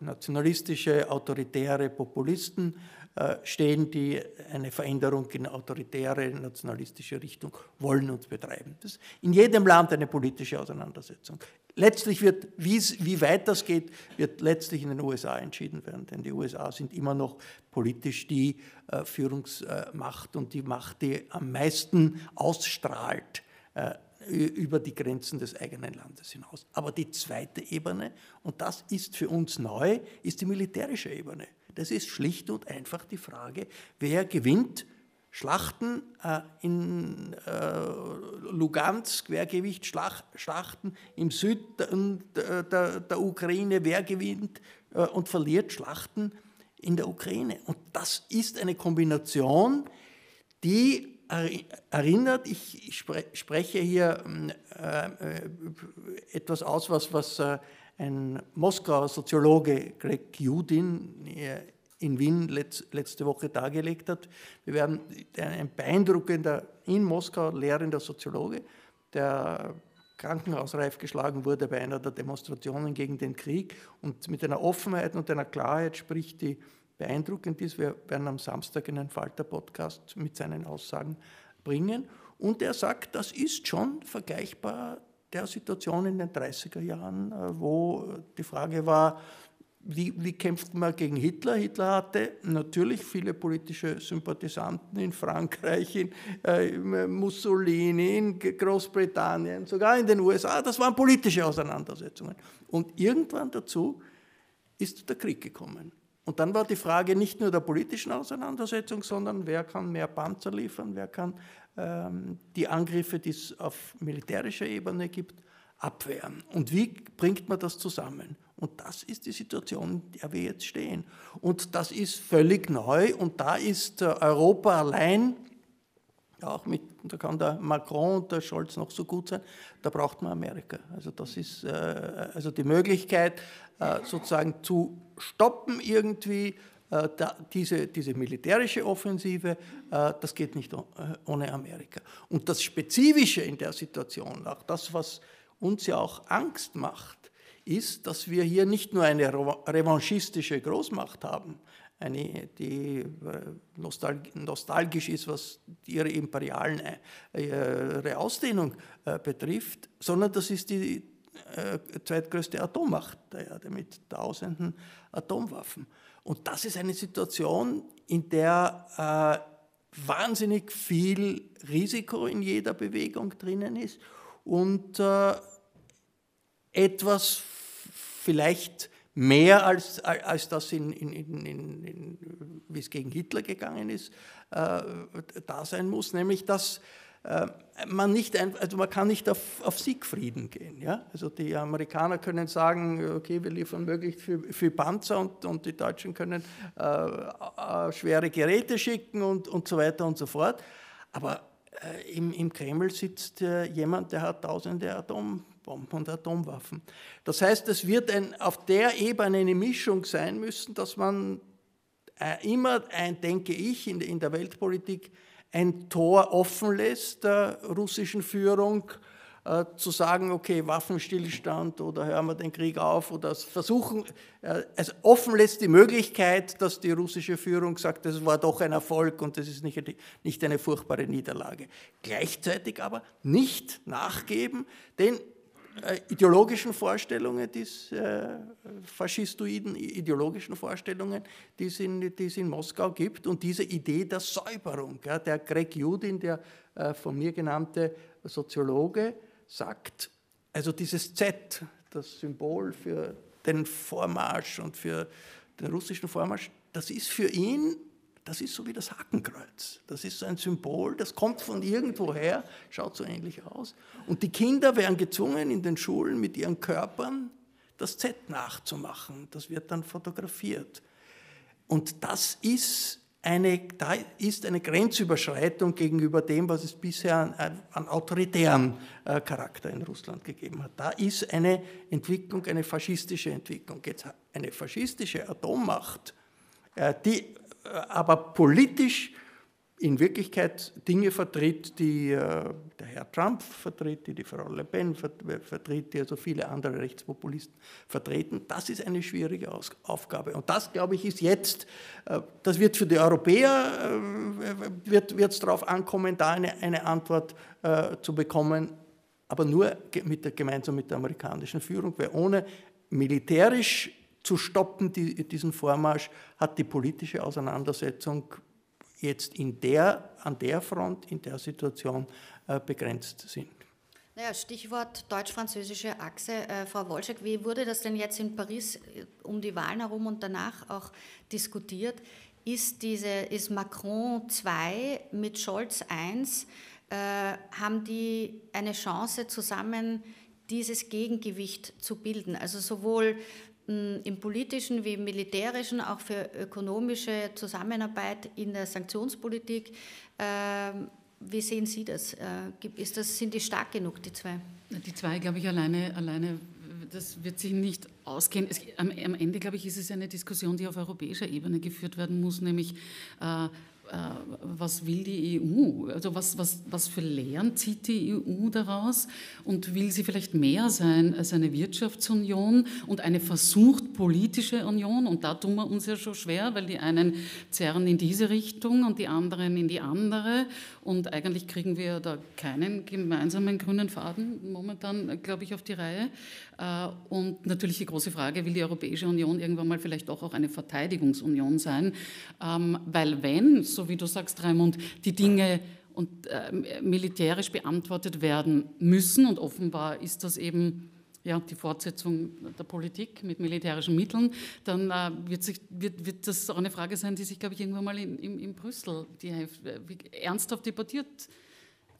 nationalistische, autoritäre Populisten äh, stehen, die eine Veränderung in autoritäre, nationalistische Richtung wollen und betreiben. Das ist in jedem Land eine politische Auseinandersetzung. Letztlich wird, wie weit das geht, wird letztlich in den USA entschieden werden, denn die USA sind immer noch politisch die äh, Führungsmacht und die Macht, die am meisten ausstrahlt äh, über die Grenzen des eigenen Landes hinaus. Aber die zweite Ebene, und das ist für uns neu, ist die militärische Ebene. Das ist schlicht und einfach die Frage, wer gewinnt Schlachten äh, in äh, Lugansk, wer gewinnt Schlach, Schlachten im Süden der, der, der, Ukraine, wer gewinnt äh, und verliert Schlachten in der Ukraine. Und das ist eine Kombination, die erinnert. Ich spreche hier äh, äh, etwas aus, was, was äh, ein Moskauer Soziologe Greg Judin in Wien letzte Woche dargelegt hat. Wir werden ein beeindruckender, in Moskau lehrender Soziologe, der krankenhausreif geschlagen wurde bei einer der Demonstrationen gegen den Krieg und mit einer Offenheit und einer Klarheit spricht, die beeindruckend ist. Wir werden am Samstag einen Falter-Podcast mit seinen Aussagen bringen. Und er sagt, das ist schon vergleichbar der Situation in den 30er Jahren, äh, wo die Frage war, wie, wie, kämpft man gegen Hitler? Hitler hatte natürlich viele politische Sympathisanten in Frankreich, in äh, Mussolini, in Großbritannien, sogar in den USA. Das waren politische Auseinandersetzungen. Und irgendwann dazu ist der Krieg gekommen. Und dann war die Frage nicht nur der politischen Auseinandersetzung, sondern wer kann mehr Panzer liefern, wer kann ähm, die Angriffe, die es auf militärischer Ebene gibt, abwehren. Und wie bringt man das zusammen? Und das ist die Situation, in der wir jetzt stehen. Und das ist völlig neu und da ist äh, Europa allein auch mit, da kann der Macron und der Scholz noch so gut sein, da braucht man Amerika. Also das ist äh, also die Möglichkeit, äh, sozusagen zu stoppen irgendwie, äh, da, diese, diese militärische Offensive, äh, das geht nicht ohne Amerika. Und das Spezifische in der Situation, auch das, was uns ja auch Angst macht, ist, dass wir hier nicht nur eine revanchistische Großmacht haben, eine, die nostalgisch ist, was ihre imperialen ihre Ausdehnung betrifft, sondern das ist die zweitgrößte Atommacht der Erde mit tausenden Atomwaffen. Und das ist eine Situation, in der äh, wahnsinnig viel Risiko in jeder Bewegung drinnen ist und äh, etwas vielleicht mehr als, als das, in, in, in, wie es gegen Hitler gegangen ist, äh, da sein muss, nämlich dass äh, man nicht, also man kann nicht auf, auf Siegfrieden gehen. Ja? Also die Amerikaner können sagen, okay, wir liefern möglichst viel, viel Panzer und, und, die Deutschen können äh, äh, schwere Geräte schicken und, und so weiter und so fort. Aber äh, im, im, Kreml sitzt äh, jemand, der hat tausende Atombomben und Atomwaffen. Das heißt, es wird ein, auf der Ebene eine Mischung sein müssen, dass man äh, immer, ein, denke ich, in, in der Weltpolitik ein Tor offen lässt der russischen Führung, äh, zu sagen, okay, Waffenstillstand oder hören wir den Krieg auf oder versuchen, also offen lässt die Möglichkeit, dass die russische Führung sagt, das war doch ein Erfolg und das ist nicht, nicht eine furchtbare Niederlage. Gleichzeitig aber nicht nachgeben, denn äh, ideologischen Vorstellungen, dies, äh, faschistoiden ideologischen Vorstellungen, die es, in, die es in Moskau gibt und diese Idee der Säuberung. Der Greg Judin, der von mir genannte Soziologe, sagt, also dieses Z, das Symbol für den Vormarsch und für den russischen Vormarsch, das ist für ihn das ist so wie das Hakenkreuz. Das ist so ein Symbol, das kommt von irgendwoher, schaut so ähnlich aus. Und die Kinder werden gezwungen, in den Schulen mit ihren Körpern das Z nachzumachen. Das wird dann fotografiert. Und das ist eine, da ist eine Grenzüberschreitung gegenüber dem, was es bisher an, an autoritären äh, Charakter in Russland gegeben hat. Da ist eine Entwicklung, eine faschistische Entwicklung. Jetzt eine faschistische Atommacht, äh, die aber politisch in Wirklichkeit Dinge vertritt, die äh, der Herr Trump vertritt, die die Frau Le Pen vertritt, die also viele andere Rechtspopulisten vertreten. Das ist eine schwierige Aufgabe. Und das, glaube ich, ist jetzt, äh, das wird für die Europäer, äh, wird es darauf ankommen, da eine, eine Antwort zu bekommen, aber nur mit der, gemeinsam mit der amerikanischen Führung, weil ohne militärisch zu stoppen, die, diesen Vormarsch, hat die politische Auseinandersetzung jetzt in der, an der Front, in der Situation äh, begrenzt sind. Naja, Stichwort deutsch-französische Achse. Äh, Frau Wolczek, wie wurde das denn jetzt in Paris äh, um die Wahlen herum und danach auch diskutiert? Ist, diese, ist Macron 2 mit Scholz 1, äh, haben die eine Chance zusammen dieses Gegengewicht zu bilden? Also sowohl im politischen wie im militärischen, auch für ökonomische Zusammenarbeit in der Sanktionspolitik. Ähm, wie sehen Sie das? Äh, ist das? Sind die stark genug, die zwei? Die zwei, glaube ich, alleine, alleine das wird sich nicht ausgehen. Es, am, am, Ende, glaube ich, ist es eine Diskussion, die auf europäischer Ebene geführt werden muss, nämlich äh, was will die EU? Also was, was, was für Lehren zieht die EU daraus? Und will sie vielleicht mehr sein als eine Wirtschaftsunion und eine versucht politische Union? Und da tun wir uns ja schon schwer, weil die einen zerren in diese Richtung und die anderen in die andere. Und eigentlich kriegen wir da keinen gemeinsamen grünen Faden momentan, glaube ich, auf die Reihe. Äh, und natürlich die große Frage, will die Europäische Union irgendwann mal vielleicht doch auch eine Verteidigungsunion sein? Ähm, weil wenn, so wie du sagst, Raimund, die Dinge und äh, militärisch beantwortet werden müssen. Und offenbar ist das eben ja, die Fortsetzung der Politik mit militärischen Mitteln, dann äh, wird, sich, wird, wird, das auch eine Frage sein, die sich, glaube ich, irgendwann mal in, in, in Brüssel die, äh, ernsthaft debattiert äh,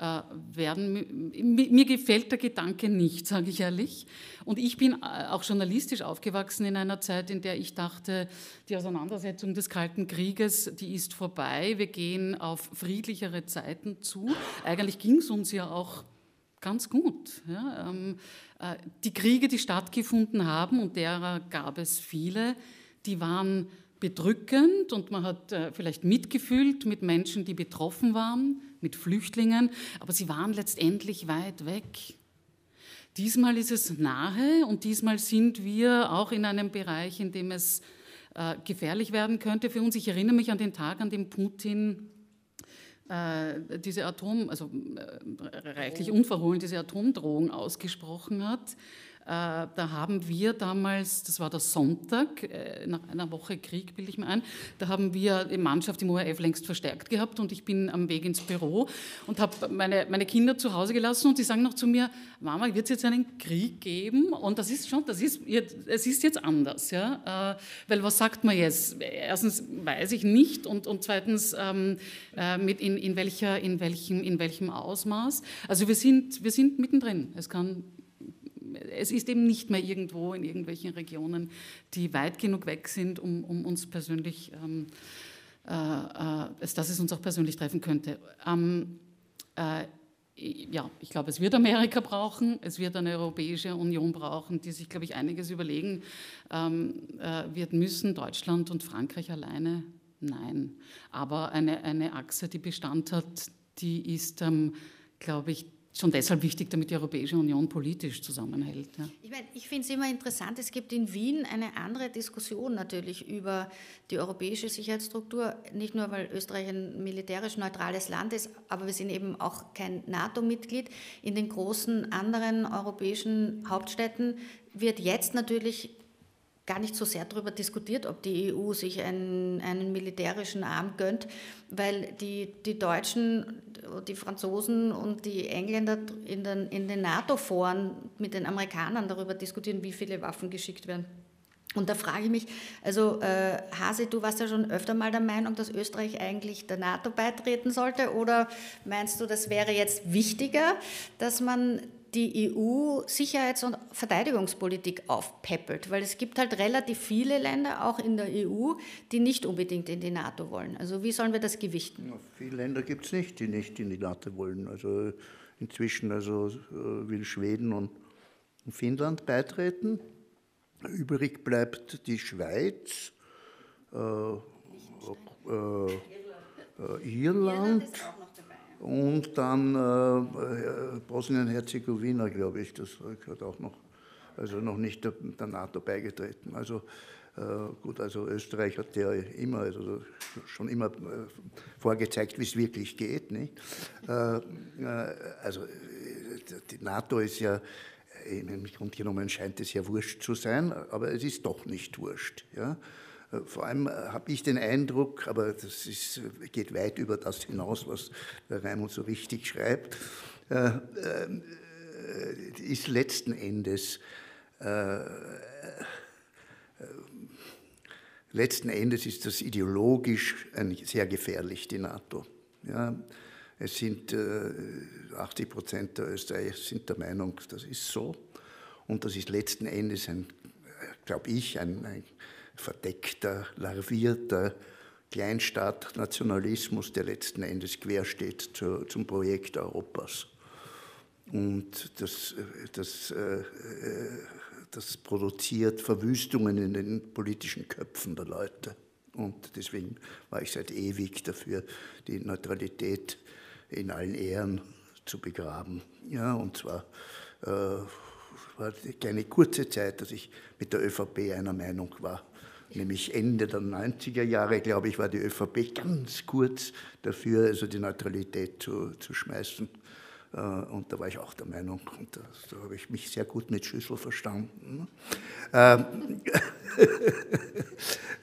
werden. Mir gefällt der Gedanke nicht, sage ich ehrlich. Und ich bin äh, auch journalistisch aufgewachsen in einer Zeit, in der ich dachte, die Auseinandersetzung des Kalten Krieges, die ist vorbei. Wir gehen auf friedlichere Zeiten zu. Eigentlich ging es uns ja auch ganz gut. Ja, ähm, äh, die Kriege, die stattgefunden haben, und derer gab es viele, die waren bedrückend und man hat äh, vielleicht mitgefühlt mit Menschen, die betroffen waren, mit Flüchtlingen, aber sie waren letztendlich weit weg. Diesmal ist es nahe und diesmal sind wir auch in einem Bereich, in dem es äh, gefährlich werden könnte für uns. Ich erinnere mich an den Tag, an dem Putin äh, diese Atom, also reichlich unverhohlen diese Atomdrohung ausgesprochen hat. Äh, da haben wir damals, das war der Sonntag, äh, nach einer Woche Krieg, bilde ich mir ein, da haben wir die Mannschaft im ORF längst verstärkt gehabt und ich bin am Weg ins Büro und habe meine, meine Kinder zu Hause gelassen und die sagen noch zu mir, Mama, wird es jetzt einen Krieg geben? Und das ist schon, das ist, es ist jetzt anders, ja, äh, weil was sagt man jetzt? Erstens weiß ich nicht und, und zweitens ähm, mit in, in, welcher, in, welchem, in welchem Ausmaß. Also wir sind, wir sind mittendrin. Es kann es ist eben nicht mehr irgendwo in irgendwelchen Regionen, die weit genug weg sind, um, um uns persönlich, ähm, äh, äh, dass es uns auch persönlich treffen könnte. Ähm, äh, ja, ich glaube, es wird Amerika brauchen, es wird eine Europäische Union brauchen, die sich, glaube ich, einiges überlegen ähm, äh, wird müssen. Deutschland und Frankreich alleine, nein. Aber eine, eine Achse, die Bestand hat, die ist, ähm, glaube ich, schon deshalb wichtig, damit die Europäische Union politisch zusammenhält. Ja. Ich, mein, ich finde es immer interessant, es gibt in Wien eine andere Diskussion natürlich über die europäische Sicherheitsstruktur, nicht nur weil Österreich ein militärisch neutrales Land ist, aber wir sind eben auch kein NATO-Mitglied. In den großen anderen europäischen Hauptstädten wird jetzt natürlich gar nicht so sehr darüber diskutiert, ob die EU sich einen, einen militärischen Arm gönnt, weil die, die Deutschen, die Franzosen und die Engländer in den, in den NATO-Foren mit den Amerikanern darüber diskutieren, wie viele Waffen geschickt werden. Und da frage ich mich, also äh, Hase, du warst ja schon öfter mal der Meinung, dass Österreich eigentlich der NATO beitreten sollte, oder meinst du, das wäre jetzt wichtiger, dass man die EU-Sicherheits- und Verteidigungspolitik aufpeppelt, weil es gibt halt relativ viele Länder, auch in der EU, die nicht unbedingt in die NATO wollen. Also wie sollen wir das gewichten? Ja, viele Länder gibt es nicht, die nicht in die NATO wollen. Also inzwischen also, äh, will Schweden und Finnland beitreten. Übrig bleibt die Schweiz, äh, äh, äh Irland. Irland und dann äh, Bosnien-Herzegowina, glaube ich, das gehört auch noch, also noch nicht der, der NATO beigetreten. Also äh, gut, also Österreich hat ja immer, also schon immer äh, vorgezeigt, wie es wirklich geht. Nicht? Äh, äh, also die NATO ist ja, im Grunde genommen scheint es ja wurscht zu sein, aber es ist doch nicht wurscht. Ja? Vor allem äh, habe ich den Eindruck, aber das ist, geht weit über das hinaus, was der Raimund so richtig schreibt, äh, äh, ist letzten Endes äh, letzten Endes ist das ideologisch sehr gefährlich, die NATO. Ja, es sind äh, 80 Prozent der Österreicher sind der Meinung, das ist so. Und das ist letzten Endes glaube ich, ein, ein verdeckter, larvierter Kleinstaat-Nationalismus, der letzten Endes quersteht zu, zum Projekt Europas. Und das, das, äh, das produziert Verwüstungen in den politischen Köpfen der Leute. Und deswegen war ich seit ewig dafür, die Neutralität in allen Ehren zu begraben. Ja, und zwar äh, war eine kurze Zeit, dass ich mit der ÖVP einer Meinung war nämlich Ende der 90er Jahre, glaube ich, war die ÖVP ganz kurz dafür, also die Neutralität zu, zu schmeißen. Äh, und da war ich auch der Meinung, und da, da habe ich mich sehr gut mit Schüssel verstanden. Ähm,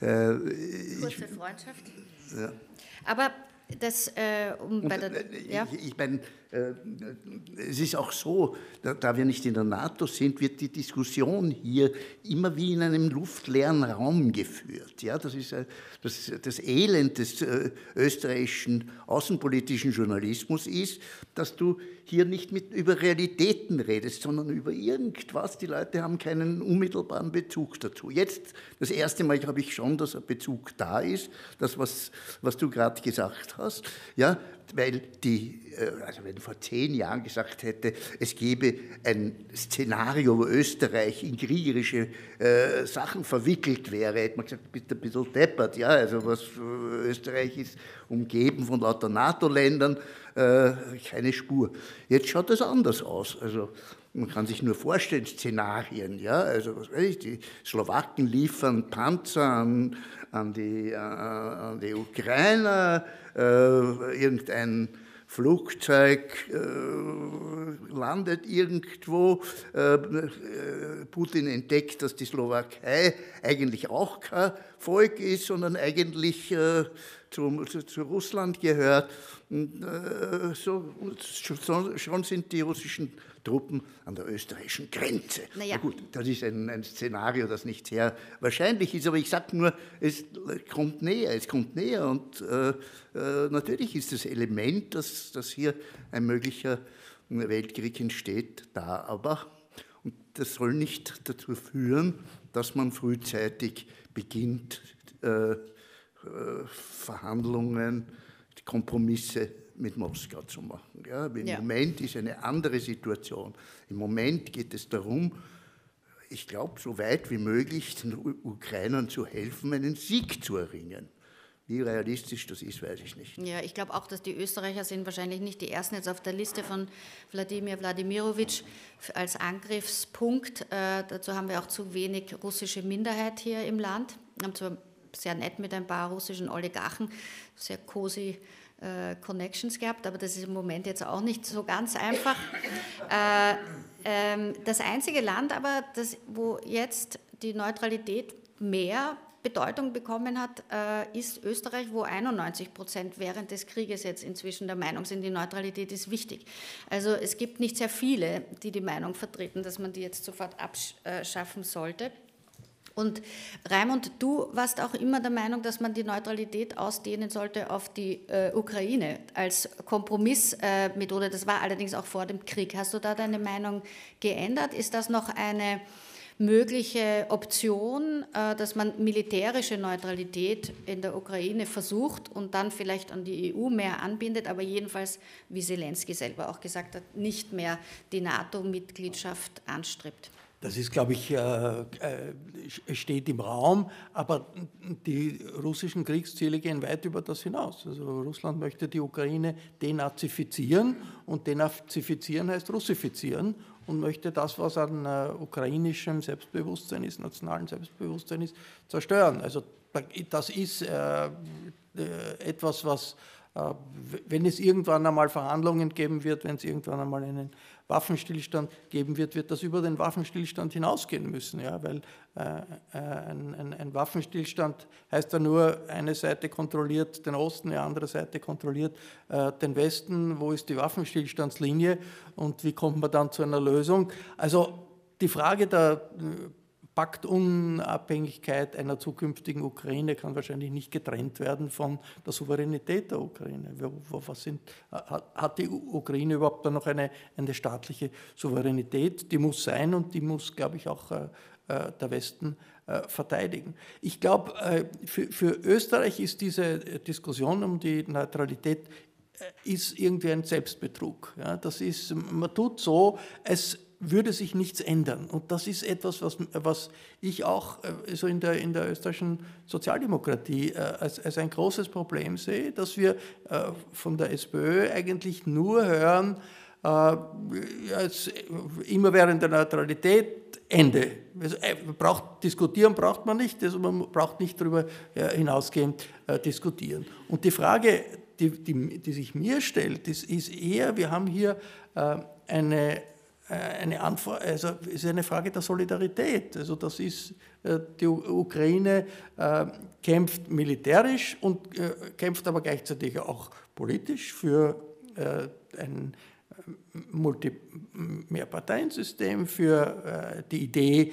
äh, Kurze Freundschaft. Ja. Aber das, äh, um bei der, ja? Ich, ich meine, äh, es ist auch so, da wir nicht in der NATO sind, wird die Diskussion hier immer wie in einem luftleeren Raum geführt. Ja, das ist das, das Elend des äh, österreichischen außenpolitischen Journalismus ist, dass du hier nicht mit, über Realitäten redest, sondern über irgendwas. Die Leute haben keinen unmittelbaren Bezug dazu. Jetzt, das erste Mal glaube ich schon, dass ein Bezug da ist, das, was, was du gerade gesagt hast. Ja, weil die, äh, also wenn vor zehn Jahren gesagt hätte, es gebe ein Szenario, wo Österreich in kriegerische äh, Sachen verwickelt wäre, hätte man gesagt, bist ein bisschen deppert, ja, also was äh, Österreich ist umgeben von lauter NATO-Ländern, äh, keine Spur. Jetzt schaut es anders aus, also man kann sich nur vorstellen, Szenarien, ja, also was weiß ich, die Slowaken liefern Panzer an, an, die, äh, an die Ukrainer, äh, irgendein Flugzeug äh, landet irgendwo. Äh, Putin entdeckt, dass die Slowakei eigentlich auch kein Volk ist, sondern eigentlich äh, zu, zu, zu, Russland gehört. Äh, so, schon, schon sind die russischen Truppen an der österreichischen Grenze. Naja. Na gut, das ist ein, ein, Szenario, das nicht sehr wahrscheinlich ist, aber ich sage nur, es kommt näher, es kommt näher und äh, äh, natürlich ist das Element, dass, dass hier ein möglicher Weltkrieg entsteht, da, aber und das soll nicht dazu führen, dass man frühzeitig beginnt, äh, äh Verhandlungen, Kompromisse mit Moskau zu machen. Ja, Im ja. Moment ist eine andere Situation. Im Moment geht es darum, ich glaube, so weit wie möglich den Ukrainern zu helfen, einen Sieg zu erringen. Wie realistisch das ist, weiß ich nicht. Ja, ich glaube auch, dass die Österreicher sind wahrscheinlich nicht die ersten jetzt auf der Liste von Wladimir Wladimirovich als Angriffspunkt. Äh, dazu haben wir auch zu wenig russische Minderheit hier im Land. Wir haben zwar sehr nett mit ein paar russischen Oligarchen, sehr cozy äh, Connections gehabt, aber das ist im Moment jetzt auch nicht so ganz einfach. Äh, ähm, das einzige Land aber, das, wo jetzt die Neutralität mehr Bedeutung bekommen hat, äh, ist Österreich, wo 91 Prozent während des Krieges jetzt inzwischen der Meinung sind, die Neutralität ist wichtig. Also es gibt nicht sehr viele, die die Meinung vertreten, dass man die jetzt sofort abschaffen sollte. Und Raimund, du warst auch immer der Meinung, dass man die Neutralität ausdehnen sollte auf die äh, Ukraine als Kompromissmethode. Äh, das war allerdings auch vor dem Krieg. Hast du da deine Meinung geändert? Ist das noch eine mögliche Option, äh, dass man militärische Neutralität in der Ukraine versucht und dann vielleicht an die EU mehr anbindet, aber jedenfalls, wie Zelensky selber auch gesagt hat, nicht mehr die NATO-Mitgliedschaft anstrebt? Das ist, glaube ich, äh, äh, steht im Raum, aber die russischen Kriegsziele gehen weit über das hinaus. Also Russland möchte die Ukraine denazifizieren und denazifizieren heißt russifizieren und möchte das, was an äh, ukrainischem Selbstbewusstsein ist, nationalen Selbstbewusstsein ist, zerstören. Also das ist etwas, was, wenn es irgendwann einmal Verhandlungen geben wird, wenn es irgendwann einmal einen Waffenstillstand geben wird, wird das über den Waffenstillstand hinausgehen müssen. Ja? Weil äh, äh, ein, ein, Waffenstillstand heißt ja nur, eine Seite kontrolliert den Osten, eine andere Seite kontrolliert äh, den Westen. Wo ist die Waffenstillstandslinie und wie kommt man dann zu einer Lösung? Also die Frage der Paktunabhängigkeit einer zukünftigen Ukraine kann wahrscheinlich nicht getrennt werden von der Souveränität der Ukraine. Was sind, hat die Ukraine überhaupt noch eine, eine staatliche Souveränität? Die muss sein und die muss, glaube ich, auch äh, äh, der Westen äh, verteidigen. Ich glaube, für, für Österreich ist diese Diskussion um die Neutralität ist irgendwie ein Selbstbetrug. Ja, das ist, man tut so, es würde sich nichts ändern. Und das ist etwas, was, was ich auch äh, so in der, in der österreichischen Sozialdemokratie äh, als, als ein großes Problem sehe, dass wir äh, von der SPÖ eigentlich nur hören, als immerwährende Neutralität, Ende. Also, braucht, diskutieren braucht man nicht, also man braucht nicht darüber hinausgehend diskutieren. Und die Frage, die, die, die sich mir stellt, ist, ist eher, wir haben hier eine eine Antwort, also ist eine Frage der Solidarität. Also das ist, äh, die Ukraine äh, kämpft militärisch und kämpft aber gleichzeitig auch politisch für ein, Multi Mehrparteiensystem, für die Idee,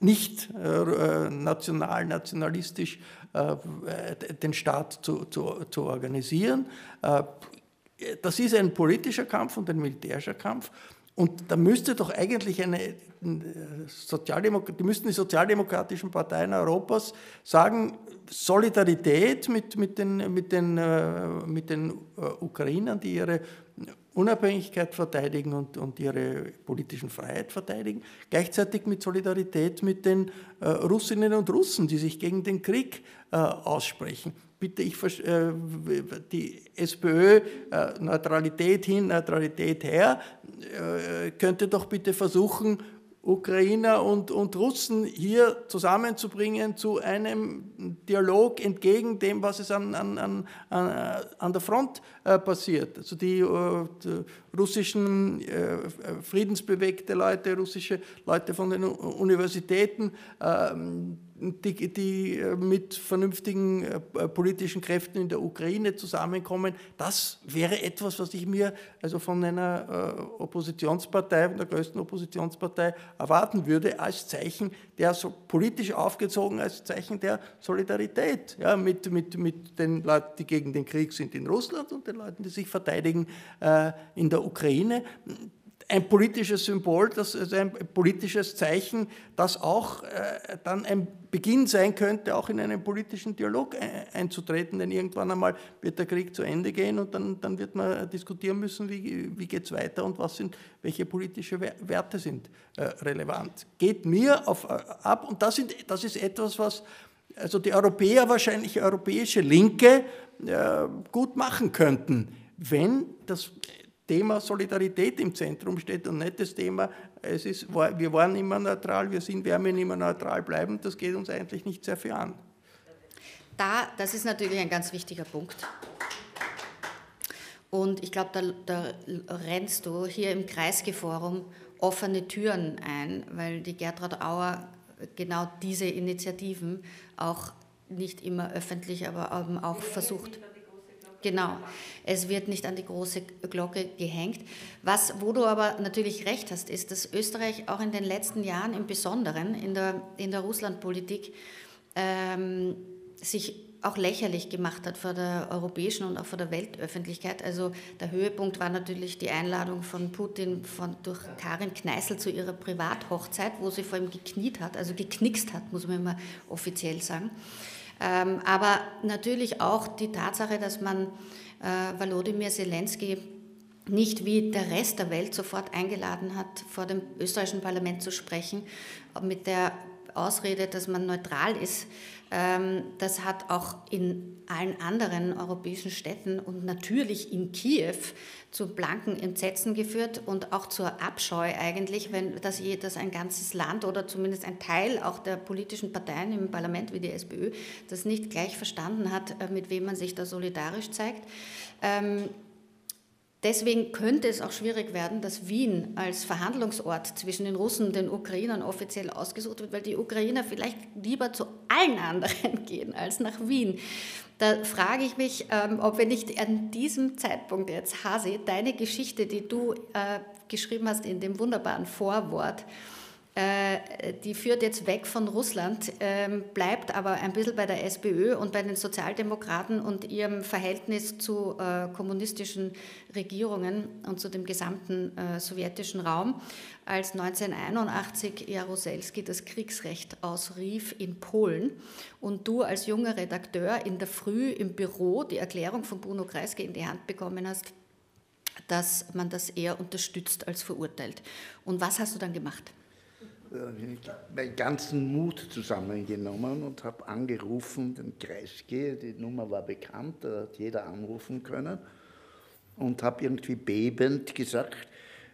nicht national, nationalistisch den Staat zu, zu, zu organisieren. Das ist ein politischer Kampf und ein militärischer Kampf. Und da müsste doch eigentlich eine Sozialdemok die müssten die sozialdemokratischen Parteien Europas sagen, Solidarität mit, mit den, mit den, äh, mit den äh, Ukrainern, die ihre Unabhängigkeit verteidigen und, und ihre politischen Freiheit verteidigen, gleichzeitig mit Solidarität mit den äh, Russinnen und Russen, die sich gegen den Krieg äh, aussprechen. Bitte, ich, äh, die SPÖ, äh, Neutralität hin, Neutralität her, äh, könnte doch bitte versuchen, Ukrainer und, und Russen hier zusammenzubringen zu einem Dialog entgegen dem, was es an, an, an, an der Front äh, passiert. Also die, äh, die russischen äh, friedensbewegte Leute, russische Leute von den Universitäten, ähm, die, die äh, mit vernünftigen äh, politischen Kräften in der Ukraine zusammenkommen. Das wäre etwas, was ich mir also von einer äh, Oppositionspartei, von der größten Oppositionspartei erwarten würde, als Zeichen der so politisch aufgezogen, als Zeichen der Solidarität ja, mit, mit, mit den Leuten, die gegen den Krieg sind in Russland und den Leuten, die sich verteidigen äh, in der Ukraine ein politisches Symbol, das, also ein politisches Zeichen, das auch äh, dann ein Beginn sein könnte, auch in einen politischen Dialog einzutreten, denn irgendwann einmal wird der Krieg zu Ende gehen und dann, dann wird man diskutieren müssen, wie, wie geht es weiter und was sind, welche politische Werte sind äh, relevant. Geht mir auf, äh, ab und das, sind, das ist etwas, was also die Europäer, wahrscheinlich europäische Linke, äh, gut machen könnten, wenn das Thema Solidarität im Zentrum steht und nicht das Thema, es ist, wir waren immer neutral, wir sind, werden immer neutral bleiben, das geht uns eigentlich nicht sehr viel an. Da, das ist natürlich ein ganz wichtiger Punkt. Und ich glaube, da, da rennst du hier im Kreisgeforum offene Türen ein, weil die Gertrud Auer genau diese Initiativen auch nicht immer öffentlich, aber auch versucht. Genau, es wird nicht an die große Glocke gehängt. Was, wo du aber natürlich recht hast, ist, dass Österreich auch in den letzten Jahren im Besonderen in der, in der Russlandpolitik ähm, sich auch lächerlich gemacht hat vor der europäischen und auch vor der Weltöffentlichkeit. Also der Höhepunkt war natürlich die Einladung von Putin von, durch Karin Kneißl zu ihrer Privathochzeit, wo sie vor ihm gekniet hat, also geknickst hat, muss man immer offiziell sagen. Ähm, aber natürlich auch die Tatsache, dass man äh, Volodymyr Zelensky nicht wie der Rest der Welt sofort eingeladen hat, vor dem österreichischen Parlament zu sprechen, mit der Ausrede, dass man neutral ist, ähm, das hat auch in allen anderen europäischen Städten und natürlich in Kiew zu blanken Entsetzen geführt und auch zur Abscheu eigentlich, wenn das, dass ein ganzes Land oder zumindest ein Teil auch der politischen Parteien im Parlament wie die SPÖ das nicht gleich verstanden hat, äh, mit wem man sich da solidarisch zeigt. Ähm, Deswegen könnte es auch schwierig werden, dass Wien als Verhandlungsort zwischen den Russen und den Ukrainern offiziell ausgesucht wird, weil die Ukrainer vielleicht lieber zu allen anderen gehen als nach Wien. Da frage ich mich, ähm, ob wir nicht an diesem Zeitpunkt jetzt, Hase, deine Geschichte, die du äh, geschrieben hast in dem wunderbaren Vorwort, die führt jetzt weg von Russland, ähm, bleibt aber ein bisschen bei der SPÖ und bei den Sozialdemokraten und ihrem Verhältnis zu äh, kommunistischen Regierungen und zu dem gesamten äh, sowjetischen Raum, als 1981 Jaroselski das Kriegsrecht ausrief in Polen und du als junger Redakteur in der Früh im Büro die Erklärung von Bruno Kreisky in die Hand bekommen hast, dass man das eher unterstützt als verurteilt. Und was hast du dann gemacht? Meinen ganzen Mut zusammengenommen und habe angerufen, den Kreisky, die Nummer war bekannt, da hat jeder anrufen können und habe irgendwie bebend gesagt,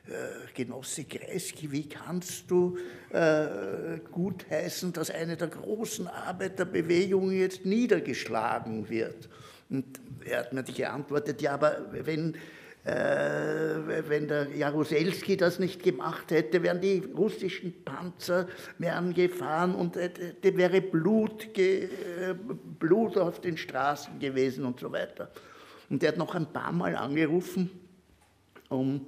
äh, Genosse Kreisky, wie kannst du äh, gutheißen, dass eine der großen Arbeiterbewegungen jetzt niedergeschlagen wird? Und er hat mir geantwortet, ja, aber wenn äh, wenn der Jaruzelski das nicht gemacht hätte, wären die russischen Panzer mehr angefahren und äh, da wäre Blut, äh, Blut auf den Straßen gewesen und so weiter. Und er hat noch ein paar Mal angerufen, um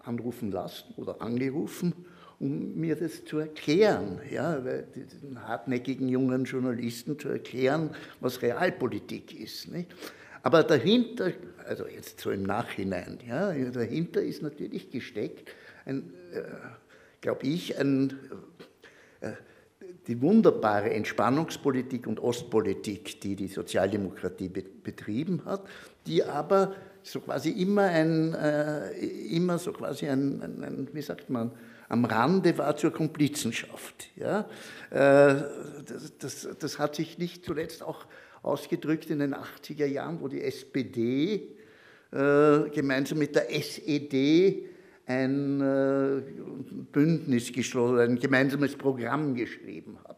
anrufen lassen oder angerufen, um mir das zu erklären, ja, den hartnäckigen jungen Journalisten zu erklären, was Realpolitik ist. Nicht? Aber dahinter, also jetzt so im Nachhinein, ja, dahinter ist natürlich gesteckt, äh, glaube ich, ein, äh, die wunderbare Entspannungspolitik und Ostpolitik, die die Sozialdemokratie be betrieben hat, die aber so quasi immer ein, äh, immer so quasi ein, ein, ein, wie sagt man, am Rande war zur Komplizenschaft. Ja? Äh, das, das, das, hat sich nicht zuletzt auch ausgedrückt in den 80er Jahren, wo die SPD äh, gemeinsam mit der SED ein äh, Bündnis geschlossen, ein gemeinsames Programm geschrieben haben.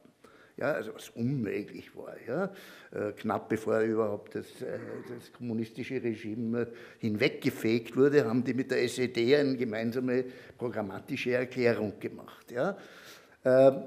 Ja, also was unmöglich war. Ja. Äh, knapp bevor überhaupt das, äh, das, kommunistische Regime hinweggefegt wurde, haben die mit der SED eine gemeinsame programmatische Erklärung gemacht. Ja. Ähm,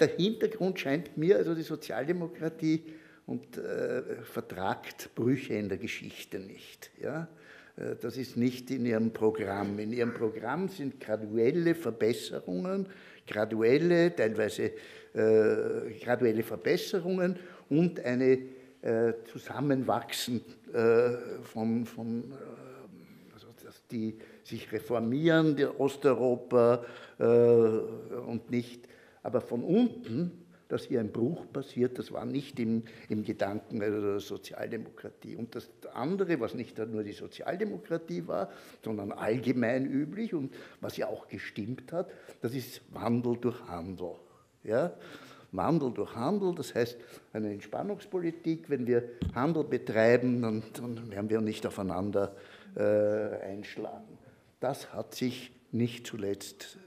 der Hintergrund scheint mir, also die Sozialdemokratie und äh, vertragt Brüche in der Geschichte nicht. Ja. Äh, das ist nicht in ihrem Programm. In ihrem Programm sind graduelle Verbesserungen, graduelle, teilweise äh, graduelle Verbesserungen und eine äh, Zusammenwachsen äh, von, von äh, also die sich reformieren, die Osteuropa und nicht, aber von unten dass hier ein Bruch passiert, das war nicht im, im Gedanken der Sozialdemokratie. Und das andere, was nicht nur die Sozialdemokratie war, sondern allgemein üblich und was ja auch gestimmt hat, das ist Wandel durch Handel. Ja? Wandel durch Handel, das heißt eine Entspannungspolitik. Wenn wir Handel betreiben, dann, dann werden wir nicht aufeinander äh, einschlagen. Das hat sich nicht zuletzt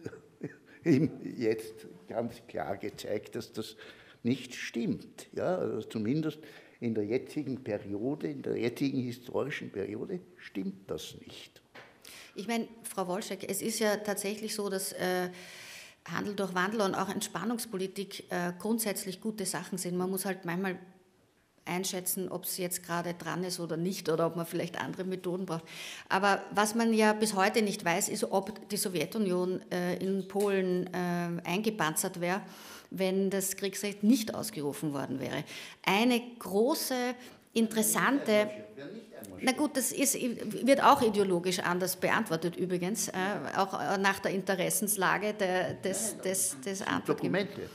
jetzt ganz klar gezeigt, dass das nicht stimmt. Ja, also zumindest in der jetzigen Periode, in der jetzigen historischen Periode stimmt das nicht. Ich meine, Frau Wolschek, es ist ja tatsächlich so, dass äh, Handel durch Wandel und auch Entspannungspolitik äh, grundsätzlich gute Sachen sind. Man muss halt manchmal einschätzen, ob es jetzt gerade dran ist oder nicht oder ob man vielleicht andere Methoden braucht. Aber was man ja bis heute nicht weiß, ist, ob die Sowjetunion äh, in Polen äh, eingepanzert wäre, wenn das Kriegsrecht nicht ausgerufen worden wäre. Eine große, interessante... Na gut, das ist, wird auch ideologisch anders beantwortet übrigens, äh, auch nach der Interessenslage der, des, des, des Antwortgebers. Dokumente.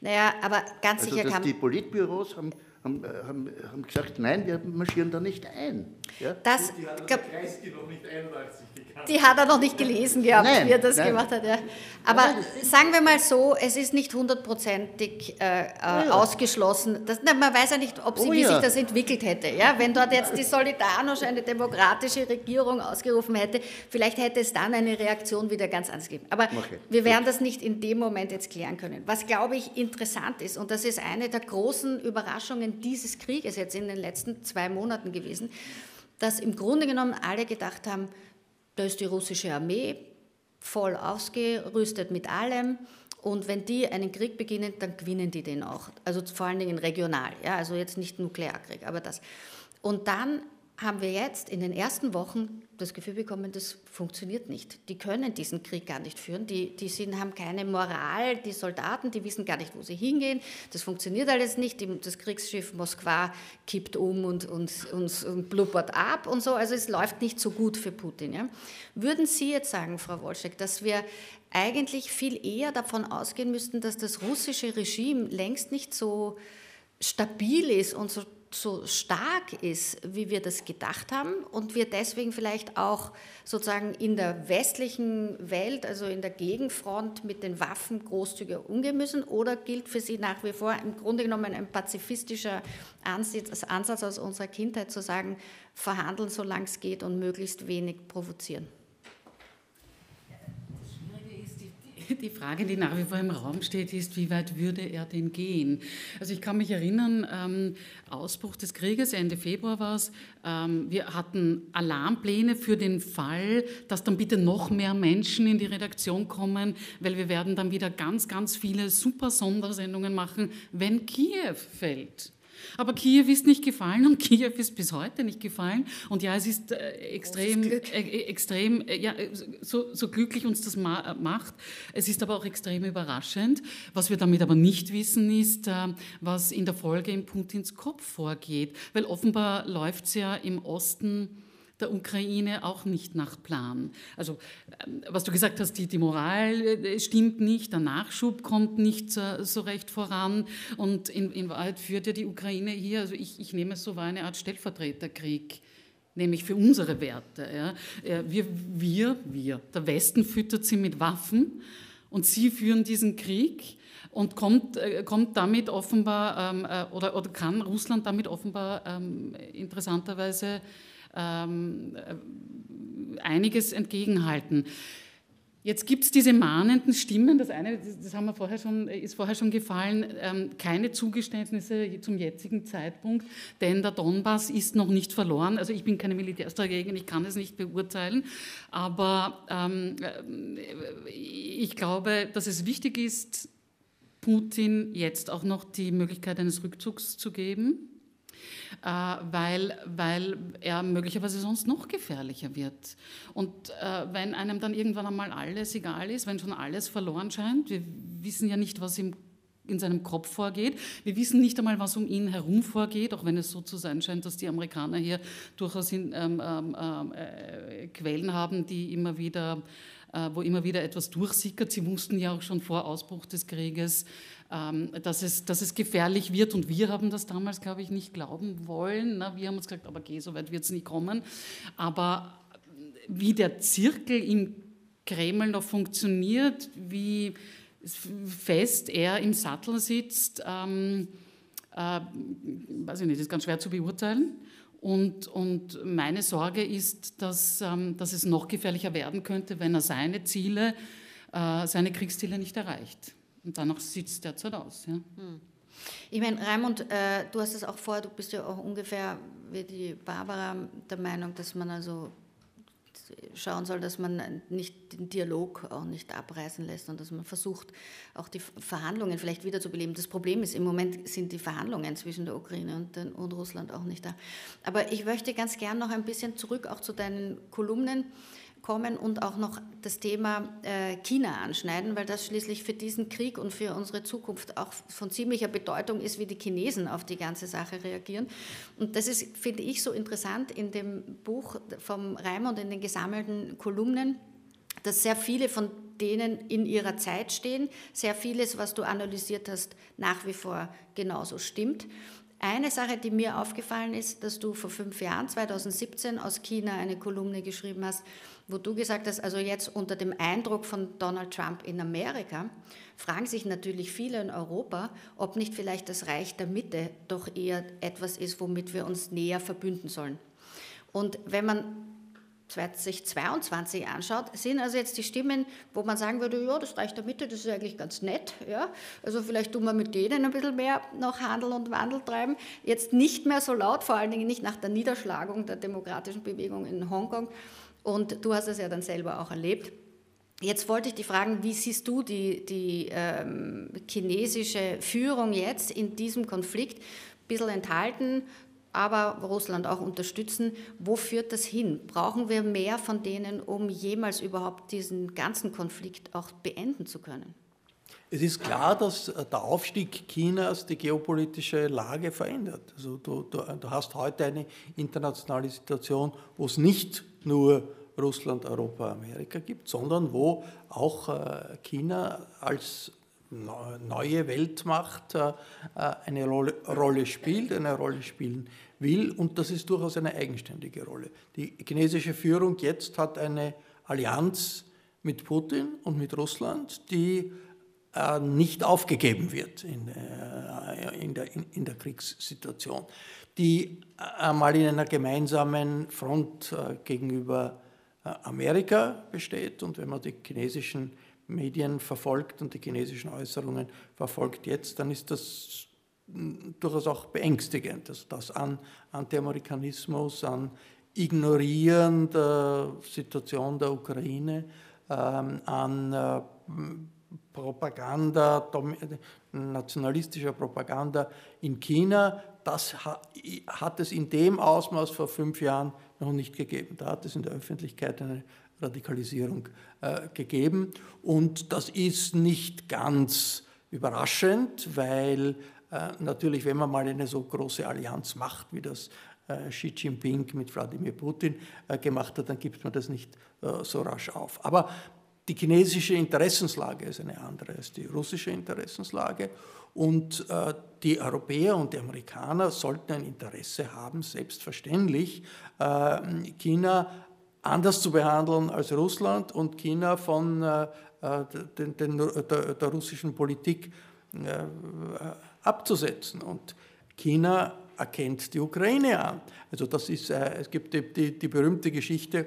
Naja, aber ganz also, sicher kann... Die Politbüros haben haben, haben, haben gesagt, nein, wir marschieren da nicht ein. Ja? Das, die hat der Kreisky noch nicht 81 gekannt. Die hat er noch nicht gelesen gehabt, nein, wie er das nein. gemacht hat. Ja. Aber nein, sagen wir mal so, es ist nicht hundertprozentig äh, äh, ja. ausgeschlossen. Das, na, man weiß ja nicht, ob sie, oh, wie ja. sich das entwickelt hätte. Ja? Wenn dort jetzt die Solidarność eine demokratische Regierung ausgerufen hätte, vielleicht hätte es dann eine Reaktion wieder ganz anders gegeben. Aber okay. wir werden das nicht in dem Moment jetzt klären können. Was, glaube ich, interessant ist, und das ist eine der großen Überraschungen dieses Krieges jetzt in den letzten zwei Monaten gewesen, dass im Grunde genommen alle gedacht haben, da ist die russische Armee voll ausgerüstet mit allem. Und wenn die einen Krieg beginnen, dann gewinnen die den auch. Also vor allen Dingen regional, ja, also jetzt nicht Nuklearkrieg, aber das. Und dann haben wir jetzt in den ersten Wochen das Gefühl bekommen, das funktioniert nicht. Die können diesen Krieg gar nicht führen. Die, die sind, haben keine Moral, die Soldaten, die wissen gar nicht, wo sie hingehen. Das funktioniert alles nicht. Das Kriegsschiff Moskwa kippt um und, und, und, und blubbert ab und so. Also es läuft nicht so gut für Putin. Ja. Würden Sie jetzt sagen, Frau Wolschek, dass wir eigentlich viel eher davon ausgehen müssten, dass das russische Regime längst nicht so stabil ist und so so stark ist, wie wir das gedacht haben und wir deswegen vielleicht auch sozusagen in der westlichen Welt, also in der Gegenfront mit den Waffen großzügiger umgehen müssen oder gilt für Sie nach wie vor im Grunde genommen ein pazifistischer Ansatz, aus unserer Kindheit zu sagen, verhandeln, solange es geht und möglichst wenig provozieren? die Frage, die nach wie vor im Raum steht, ist, wie weit würde er denn gehen? Also ich kann mich erinnern, ähm, Ausbruch des Krieges, Ende Februar war es, ähm, wir hatten Alarmpläne für den Fall, dass dann bitte noch mehr Menschen in die Redaktion kommen, weil wir werden dann wieder ganz, ganz viele super Sondersendungen machen, wenn Kiew fällt. Aber Kiew ist nicht gefallen und Kiew ist bis heute nicht gefallen. Und ja, es ist äh, extrem, äh, äh, extrem äh, ja, so, so, glücklich uns das ma macht. Es ist aber auch extrem überraschend. Was wir damit aber nicht wissen, ist, äh, was in der Folge in Putins Kopf vorgeht. Weil offenbar läuft es ja im Osten der Ukraine auch nicht nach Plan. Also, ähm, was du gesagt hast, die, die Moral äh, stimmt nicht, der Nachschub kommt nicht so, so recht voran und in, in, Wahrheit führt ja die Ukraine hier, also ich, ich nehme es so, war eine Art Stellvertreterkrieg nämlich für unsere Werte. Ja. Äh, wir, wir, wir, der Westen füttert sie mit Waffen und sie führen diesen Krieg und kommt, äh, kommt damit offenbar, ähm, oder, oder kann Russland damit offenbar ähm, interessanterweise ähm, äh, einiges entgegenhalten. Jetzt gibt es diese mahnenden Stimmen. Das eine, das haben wir vorher schon, ist vorher schon gefallen, ähm, keine Zugeständnisse zum jetzigen Zeitpunkt, denn der Donbass ist noch nicht verloren. Also ich bin keine Militärstrategin, ich kann es nicht beurteilen, aber ähm, äh, ich glaube, dass es wichtig ist, Putin jetzt auch noch die Möglichkeit eines Rückzugs zu geben äh, weil, weil er möglicherweise sonst noch gefährlicher wird. Und äh, wenn einem dann irgendwann einmal alles egal ist, wenn schon alles verloren scheint, wir wissen ja nicht, was im in seinem Kopf vorgeht. Wir wissen nicht einmal, was um ihn herum vorgeht, auch wenn es so zu sein scheint, dass die Amerikaner hier durchaus in, ähm, ähm, äh, Quellen haben, die immer wieder, äh, wo immer wieder etwas durchsickert. Sie wussten ja auch schon vor Ausbruch des Krieges, ähm, dass, es, dass es gefährlich wird. Und wir haben das damals, glaube ich, nicht glauben wollen. Wir haben uns gesagt, aber geh, so weit wird es nie kommen. Aber wie der Zirkel im Kreml noch funktioniert, wie fest er im Sattel sitzt, ähm, äh, weiß ich nicht, ist ganz schwer zu beurteilen. Und, und meine Sorge ist, dass, ähm, dass es noch gefährlicher werden könnte, wenn er seine Ziele, äh, seine Kriegsziele nicht erreicht. Und danach sieht es derzeit aus. Ja. Hm. Ich meine, Raimund, äh, du hast es auch vor, du bist ja auch ungefähr wie die Barbara der Meinung, dass man also schauen soll, dass man nicht den Dialog auch nicht abreißen lässt und dass man versucht, auch die Verhandlungen vielleicht wiederzubeleben. Das Problem ist, im Moment sind die Verhandlungen zwischen der Ukraine und, den, und Russland auch nicht da. Aber ich möchte ganz gern noch ein bisschen zurück auch zu deinen Kolumnen kommen und auch noch das Thema äh, China anschneiden, weil das schließlich für diesen Krieg und für unsere Zukunft auch von ziemlicher Bedeutung ist, wie die Chinesen auf die ganze Sache reagieren. Und das ist, finde ich, so interessant in dem Buch vom Raimund, in den gesammelten Kolumnen, dass sehr viele von denen in ihrer Zeit stehen, sehr vieles, was du analysiert hast, nach wie vor genauso stimmt. Eine Sache, die mir aufgefallen ist, dass du vor fünf Jahren, 2017, aus China eine Kolumne geschrieben hast, wo du gesagt hast, also jetzt unter dem Eindruck von Donald Trump in Amerika, fragen sich natürlich viele in Europa, ob nicht vielleicht das Reich der Mitte doch eher etwas ist, womit wir uns näher verbünden sollen. Und wenn man 2022 anschaut, sind also jetzt die Stimmen, wo man sagen würde, ja, das Reich der Mitte, das ist eigentlich ganz nett, ja, also vielleicht tun wir mit denen ein bisschen mehr noch Handel und Wandel treiben, jetzt nicht mehr so laut, vor allen Dingen nicht nach der Niederschlagung der demokratischen Bewegung in Hongkong, und du hast es ja dann selber auch erlebt. Jetzt wollte ich dich fragen, wie siehst du die, die ähm, chinesische Führung jetzt in diesem Konflikt? Ein bisschen enthalten, aber Russland auch unterstützen. Wo führt das hin? Brauchen wir mehr von denen, um jemals überhaupt diesen ganzen Konflikt auch beenden zu können? Es ist klar, dass der Aufstieg Chinas die geopolitische Lage verändert. Also du, du, du hast heute eine internationale Situation, wo es nicht nur Russland, Europa, Amerika gibt, sondern wo auch äh, China als neue Weltmacht äh, eine Rolle spielt, eine Rolle spielen will und das ist durchaus eine eigenständige Rolle. Die chinesische Führung jetzt hat eine Allianz mit Putin und mit Russland, die äh, nicht aufgegeben wird in, in, der, in der Kriegssituation, die einmal in einer gemeinsamen Front gegenüber äh, Amerika besteht. Und wenn man die chinesischen Medien verfolgt und die chinesischen Äußerungen verfolgt jetzt, dann ist das durchaus auch beängstigend, dass das an Anti-Amerikanismus, an Ignorieren der Situation der Ukraine, ähm, an äh, Propaganda, nationalistischer Propaganda in China, das hat es in dem Ausmaß vor fünf Jahren noch nicht gegeben. Da hat es in der Öffentlichkeit eine Radikalisierung äh, gegeben. Und das ist nicht ganz überraschend, weil äh, natürlich, wenn man mal eine so große Allianz macht, wie das äh, Xi Jinping mit Wladimir Putin äh, gemacht hat, dann gibt man das nicht äh, so rasch auf. Aber die chinesische Interessenslage ist eine andere als die russische Interessenslage. Und äh, die Europäer und die Amerikaner sollten ein Interesse haben, selbstverständlich, äh, China anders zu behandeln als Russland und China von äh, äh den, den, der, der, russischen Politik äh, abzusetzen. Und China erkennt die Ukraine an. Also das ist, äh, es gibt die, die, die berühmte Geschichte,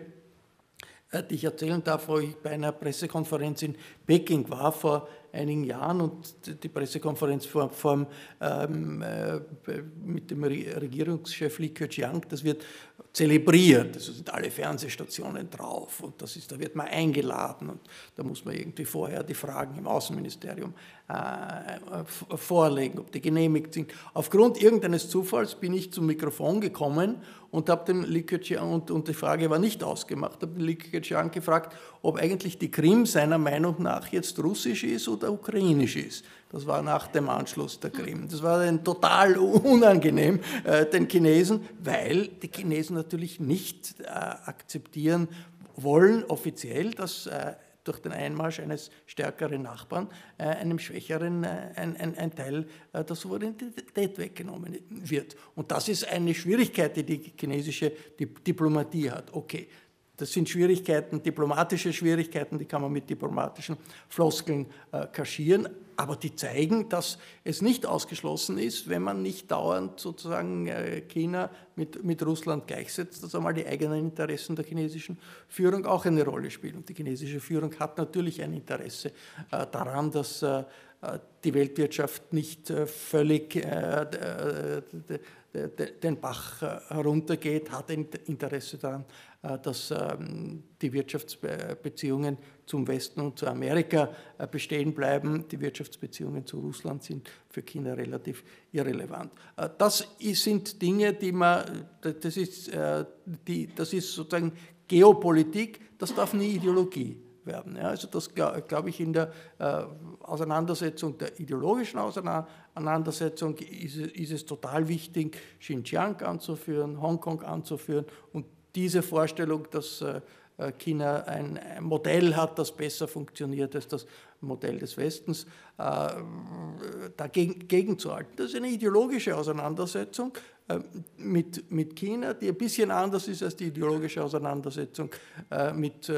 die ich erzählen darf, wo ich bei einer Pressekonferenz in Peking war vor einigen Jahren und die Pressekonferenz vor, vor, ähm, äh, mit dem Regierungschef Li Keqiang, das wird zelebriert. Also sind alle Fernsehstationen drauf und das ist, da wird man eingeladen und da muss man irgendwie vorher die Fragen im Außenministerium vorlegen, ob die genehmigt sind. Aufgrund irgendeines Zufalls bin ich zum Mikrofon gekommen und habe dem Li Keqiang, und, und die Frage war nicht ausgemacht, habe Li Keqiang gefragt, ob eigentlich die Krim seiner Meinung nach jetzt russisch ist oder ukrainisch ist. Das war nach dem Anschluss der Krim. Das war dann total unangenehm äh, den Chinesen, weil die Chinesen natürlich nicht äh, akzeptieren wollen, offiziell, dass äh, durch den Einmarsch eines stärkeren Nachbarn äh, einem schwächeren äh, ein, ein, ein, Teil äh, der Souveränität weggenommen wird. Und das ist eine Schwierigkeit, die die chinesische Diplomatie hat. Okay, das sind Schwierigkeiten, diplomatische Schwierigkeiten, die kann man mit diplomatischen Floskeln äh, kaschieren, aber die zeigen, dass es nicht ausgeschlossen ist, wenn man nicht dauernd sozusagen äh, China mit, mit Russland gleichsetzt, dass einmal die eigenen Interessen der chinesischen Führung auch eine Rolle spielen. Und die chinesische Führung hat natürlich ein Interesse äh, daran, dass äh, die Weltwirtschaft nicht völlig den Bach heruntergeht, hat ein Interesse daran, dass ähm, die Wirtschaftsbeziehungen zum Westen und zu Amerika äh, bestehen bleiben. Die Wirtschaftsbeziehungen zu Russland sind für China relativ irrelevant. Äh, das sind Dinge, die man, das ist, die, das ist sozusagen Geopolitik, das darf nie Ideologie werden. Also das glaube ich in der Auseinandersetzung, der ideologischen Auseinandersetzung ist es total wichtig, Xinjiang anzuführen, Hongkong anzuführen und diese Vorstellung, dass äh, äh, China ein Modell hat, das besser funktioniert als das Modell des Westens, äh, dagegen gegenzuhalten. Das ist eine ideologische Auseinandersetzung mit, mit China, die ein bisschen anders ist als die ideologische Auseinandersetzung mit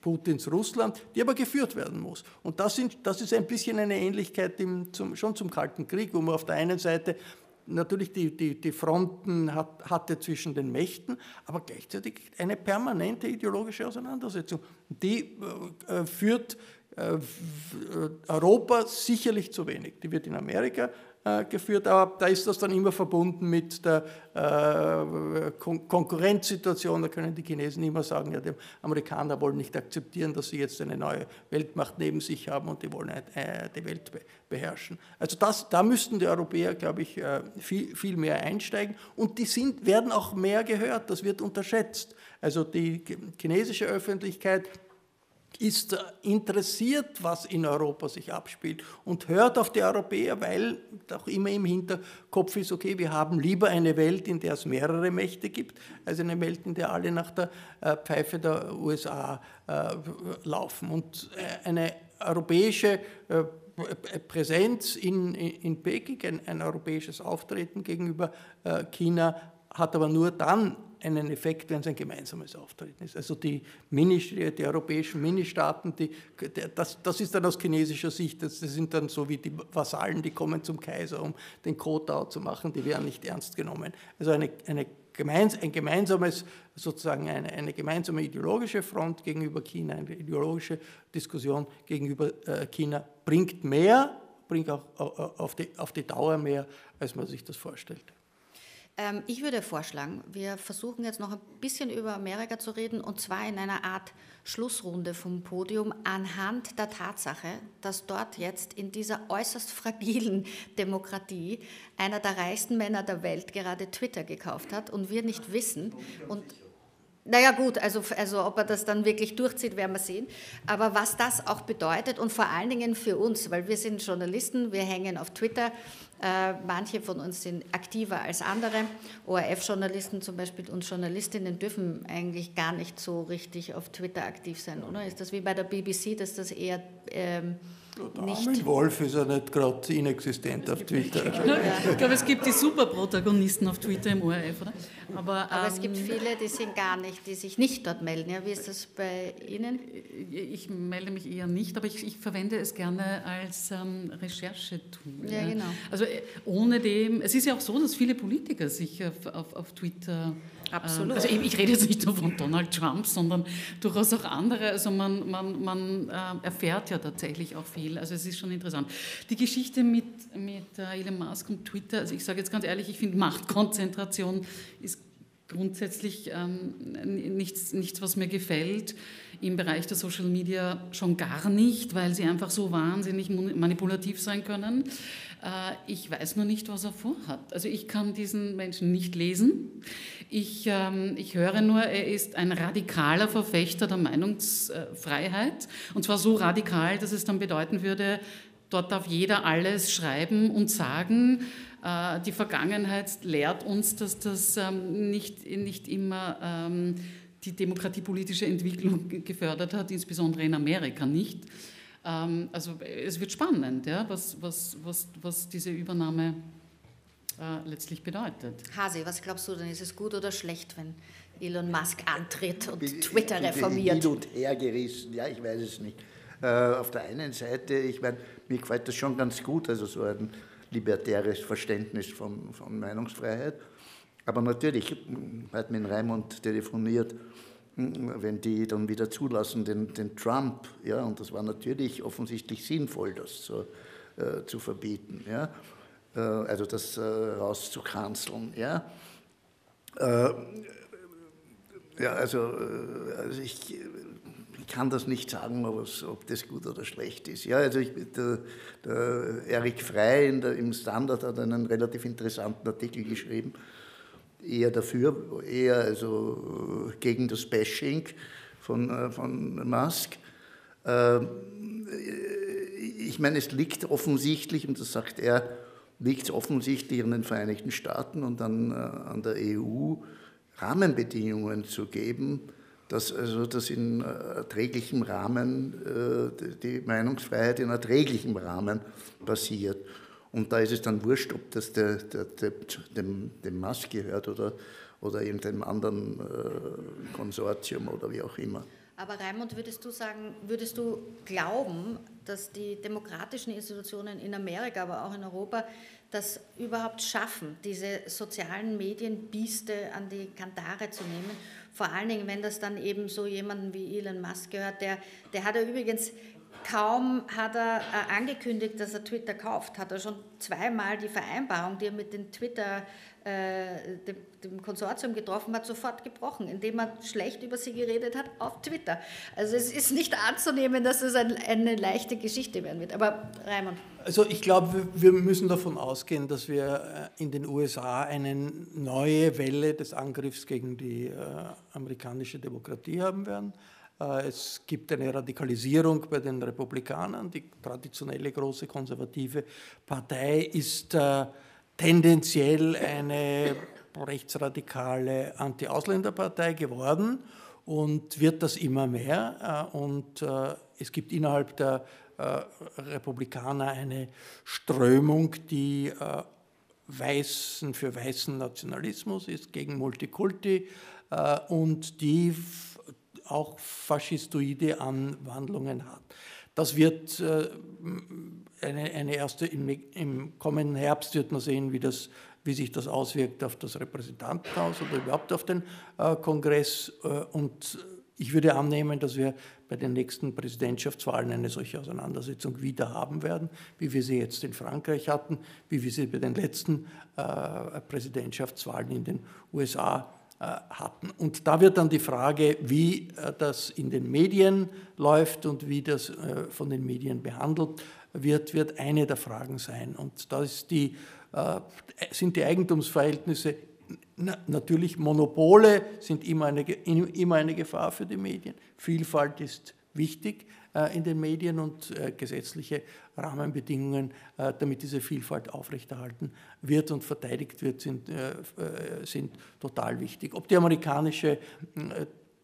Putins Russland, die aber geführt werden muss. Und das, sind, das ist ein bisschen eine Ähnlichkeit im, zum, schon zum Kalten Krieg, wo man auf der einen Seite natürlich die, die, die Fronten hat, hatte zwischen den Mächten, aber gleichzeitig eine permanente ideologische Auseinandersetzung. Die äh, führt äh, Europa sicherlich zu wenig. Die wird in Amerika äh, geführt, aber da ist das dann immer verbunden mit der äh, Kon Konkurrenzsituation. Da können die Chinesen immer sagen, ja, die Amerikaner wollen nicht akzeptieren, dass sie jetzt eine neue Weltmacht neben sich haben und die wollen äh, die Welt be beherrschen. Also das, da müssten die Europäer, glaube ich, äh, viel, viel mehr einsteigen und die sind, werden auch mehr gehört, das wird unterschätzt. Also die chinesische Öffentlichkeit ist interessiert, was in Europa sich abspielt und hört auf die Europäer, weil auch immer im Hinterkopf ist, okay, wir haben lieber eine Welt, in der es mehrere Mächte gibt, als eine Welt, in der alle nach der äh, Pfeife der USA äh, laufen. Und äh, eine europäische Präsenz in, in Peking, ein, ein europäisches Auftreten gegenüber China, hat aber nur dann einen Effekt, wenn es ein gemeinsames Auftreten ist. Also die, Mini, die europäischen Ministaaten, die, das, das ist dann aus chinesischer Sicht, das, das, sind dann so wie die Vasallen, die kommen zum Kaiser, um den Kotau zu machen, die werden nicht ernst genommen. Also eine, eine gemeins, ein gemeinsames, sozusagen eine, eine, gemeinsame ideologische Front gegenüber China, eine ideologische Diskussion gegenüber äh, China bringt mehr, bringt auch auf die, auf die Dauer mehr, als man sich das vorstellt. Ähm, ich würde vorschlagen, wir versuchen jetzt noch ein bisschen über Amerika zu reden und zwar in einer Art Schlussrunde vom Podium anhand der Tatsache, dass dort jetzt in dieser äußerst fragilen Demokratie einer der reichsten Männer der Welt gerade Twitter gekauft hat und wir nicht wissen und naja gut, also, also ob er das dann wirklich durchzieht, werden wir sehen. Aber was das auch bedeutet und vor allen Dingen für uns, weil wir sind Journalisten, wir hängen auf Twitter, äh, manche von uns sind aktiver als andere. ORF-Journalisten zum Beispiel und Journalistinnen dürfen eigentlich gar nicht so richtig auf Twitter aktiv sein, oder? Ist das wie bei der BBC, dass das eher... Ähm, nicht. Wolf ist ja nicht gerade inexistent auf Twitter. Ich glaube, es gibt die Superprotagonisten auf Twitter im ORF, oder? Aber, Aber ähm, es gibt ähm, viele, die sind gar nicht, die sich nicht dort melden. Ja, wie ist das bei Ihnen? Ich melde mich eher nicht, aber ich, ich verwende es gerne als ähm, Recherchetool. Ja, genau. Also äh, ohne dem, es ist ja auch so, dass viele Politiker sich auf, auf, auf Twitter Absolut. Also ich, ich, rede jetzt nicht nur von Donald Trump, sondern durchaus auch andere. Also man, man, man äh, erfährt ja tatsächlich auch viel. Also es ist schon interessant. Die Geschichte mit, mit äh, Elon Musk und Twitter, also ich sage jetzt ganz ehrlich, ich finde Machtkonzentration ist grundsätzlich ähm, nichts, nichts, was mir gefällt. Im Bereich der Social Media schon gar nicht, weil sie einfach so wahnsinnig manipulativ sein können. Äh, ich weiß nur nicht, was er vorhat. Also ich kann diesen Menschen nicht lesen. Ich, ähm, ich höre nur, er ist ein radikaler Verfechter der Meinungsfreiheit. Und zwar so radikal, dass es dann bedeuten würde, dort darf jeder alles schreiben und sagen. Äh, die Vergangenheit lehrt uns, dass das ähm, nicht, nicht immer ähm, die demokratiepolitische Entwicklung gefördert hat, insbesondere in Amerika nicht. Ähm, also es wird spannend, ja, was, was, was, was diese Übernahme äh, letztlich bedeutet. Hasi, was glaubst du denn? Ist es gut oder schlecht, wenn Elon Musk antritt und Twitter reformiert? Hin und her gerissen, ja, ich weiß es nicht. Äh, auf der einen Seite, ich meine, mir gefällt das schon ganz gut, also so ein libertäres Verständnis von, von Meinungsfreiheit. Aber natürlich, hat mit Raimund telefoniert, wenn die dann wieder zulassen, den, den Trump, ja, und das war natürlich offensichtlich sinnvoll, das so, äh, zu verbieten, ja, äh, also das äh, rauszukanzeln, ja. Äh, ja, also, äh, also ich, ich, kann das nicht sagen, ob das gut oder schlecht ist. Ja, also ich, der, der Eric Frey der, im Standard hat einen relativ interessanten Artikel geschrieben, eher dafür, eher also gegen das Bashing von, äh, von Musk. Ähm, ich meine, es liegt offensichtlich, und das sagt er, liegt offensichtlich an den Vereinigten Staaten und an, äh, an der EU, Rahmenbedingungen zu geben, dass also das in erträglichem Rahmen, äh, die Meinungsfreiheit in erträglichem Rahmen passiert. Und da ist es dann wurscht, ob das der, der, der, dem, dem Mass gehört oder, oder irgendeinem anderen äh, Konsortium oder wie auch immer. Aber Raimund, würdest du sagen, würdest du glauben, dass die demokratischen Institutionen in Amerika, aber auch in Europa, das überhaupt schaffen, diese sozialen Medienbieste an die Kantare zu nehmen? Vor allen Dingen, wenn das dann eben so jemanden wie Elon Musk gehört, der, der hat ja übrigens Kaum hat er äh, angekündigt, dass er Twitter kauft, hat er schon zweimal die Vereinbarung, die er mit dem Twitter, äh, dem, Konsortium getroffen hat, sofort gebrochen, indem er schlecht über sie geredet hat auf Twitter. Also es ist nicht anzunehmen, dass es ein, eine leichte Geschichte werden wird. Aber Raimund. Also ich glaube, wir müssen davon ausgehen, dass wir äh, in den USA eine neue Welle des Angriffs gegen die amerikanische Demokratie haben werden. Äh, es gibt eine Radikalisierung bei den Republikanern. Die traditionelle große konservative Partei ist äh, tendenziell eine rechtsradikale Anti-Ausländerpartei geworden und wird das immer mehr. Äh, und es gibt innerhalb der Republikaner eine Strömung, die weißen, für weißen Nationalismus ist, gegen Multikulti und die auch faschistoide Anwandlungen hat. Das wird äh, eine, eine erste, im, im, kommenden Herbst wird man sehen, wie, das, wie sich das auswirkt auf das Repräsentantenhaus oder überhaupt auf den äh, Kongress. Äh, und Ich würde annehmen, dass wir bei den nächsten Präsidentschaftswahlen eine solche Auseinandersetzung wieder haben werden, wie wir sie jetzt in Frankreich hatten, wie wir sie bei den letzten äh, Präsidentschaftswahlen in den USA äh, hatten. Und da wird dann die Frage, wie äh, das in den Medien läuft und wie das äh, von den Medien behandelt wird, wird eine der Fragen sein. Und da die, sind die Eigentumsverhältnisse natürlich Monopole sind immer eine, immer eine Gefahr für die Medien. Vielfalt ist wichtig in den Medien und gesetzliche Rahmenbedingungen, äh, damit diese Vielfalt aufrechterhalten wird und verteidigt wird, sind, äh, äh, sind total wichtig. Ob die amerikanische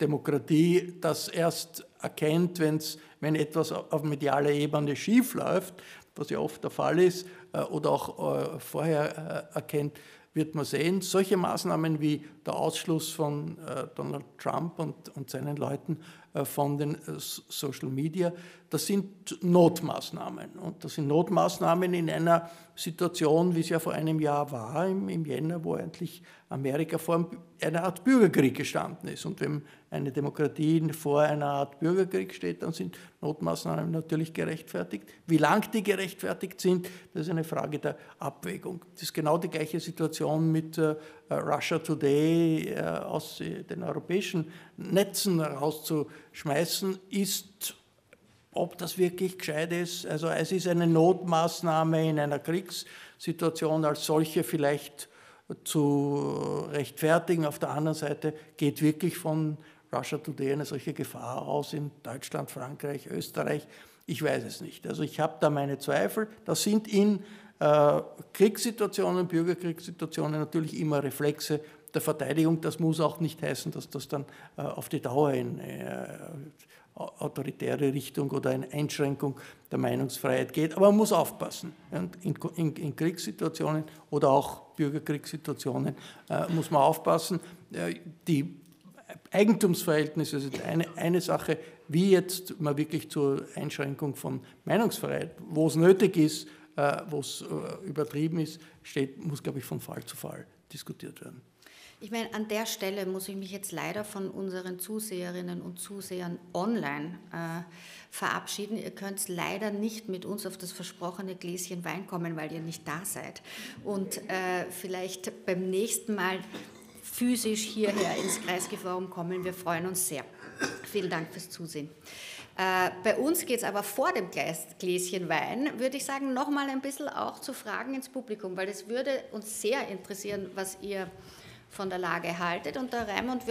Demokratie das erst erkennt, wenn's, wenn etwas auf medialer Ebene schief läuft, was ja oft der Fall ist, oder auch vorher erkennt, wird man sehen. Solche Maßnahmen wie der Ausschluss von Donald Trump und, und seinen Leuten von den Social Media das sind Notmaßnahmen. Und das sind Notmaßnahmen in einer Situation, wie es ja vor einem Jahr war, im, im Jänner, wo eigentlich Amerika vor einer Art Bürgerkrieg gestanden ist. Und wenn eine Demokratie vor einer Art Bürgerkrieg steht, dann sind Notmaßnahmen natürlich gerechtfertigt. Wie lang die gerechtfertigt sind, das ist eine Frage der Abwägung. Das ist genau die gleiche Situation mit äh, Russia Today äh, aus den europäischen Netzen rauszuschmeißen, ist ob das wirklich gescheit ist. Also es ist eine Notmaßnahme in einer Kriegssituation als solche vielleicht zu rechtfertigen. Auf der anderen Seite geht wirklich von Russia Today eine solche Gefahr aus in Deutschland, Frankreich, Österreich. Ich weiß es nicht. Also ich habe da meine Zweifel. Das sind in äh, Kriegssituationen, Bürgerkriegssituationen natürlich immer Reflexe der Verteidigung. Das muss auch nicht heißen, dass das dann äh, auf die Dauer in äh, autoritäre Richtung oder eine Einschränkung der Meinungsfreiheit geht. Aber man muss aufpassen. In, in, in Kriegssituationen oder auch Bürgerkriegssituationen äh, muss man aufpassen. Äh, die Eigentumsverhältnisse sind eine, eine Sache, wie jetzt man wirklich zur Einschränkung von Meinungsfreiheit, wo es nötig ist, äh, wo es äh, übertrieben ist, steht, muss, glaube ich, von Fall zu Fall diskutiert werden. Ich meine, an der Stelle muss ich mich jetzt leider von unseren Zuseherinnen und Zusehern online äh, verabschieden. Ihr könnt leider nicht mit uns auf das versprochene Gläschen Wein kommen, weil ihr nicht da seid. Und äh, vielleicht beim nächsten Mal physisch hierher ins Kreisgeforum kommen. Wir freuen uns sehr. Vielen Dank fürs Zusehen. Äh, bei uns geht es aber vor dem Gläschen Wein, würde ich sagen, nochmal ein bisschen auch zu Fragen ins Publikum, weil es würde uns sehr interessieren, was ihr von der Lage haltet. Und der Raimund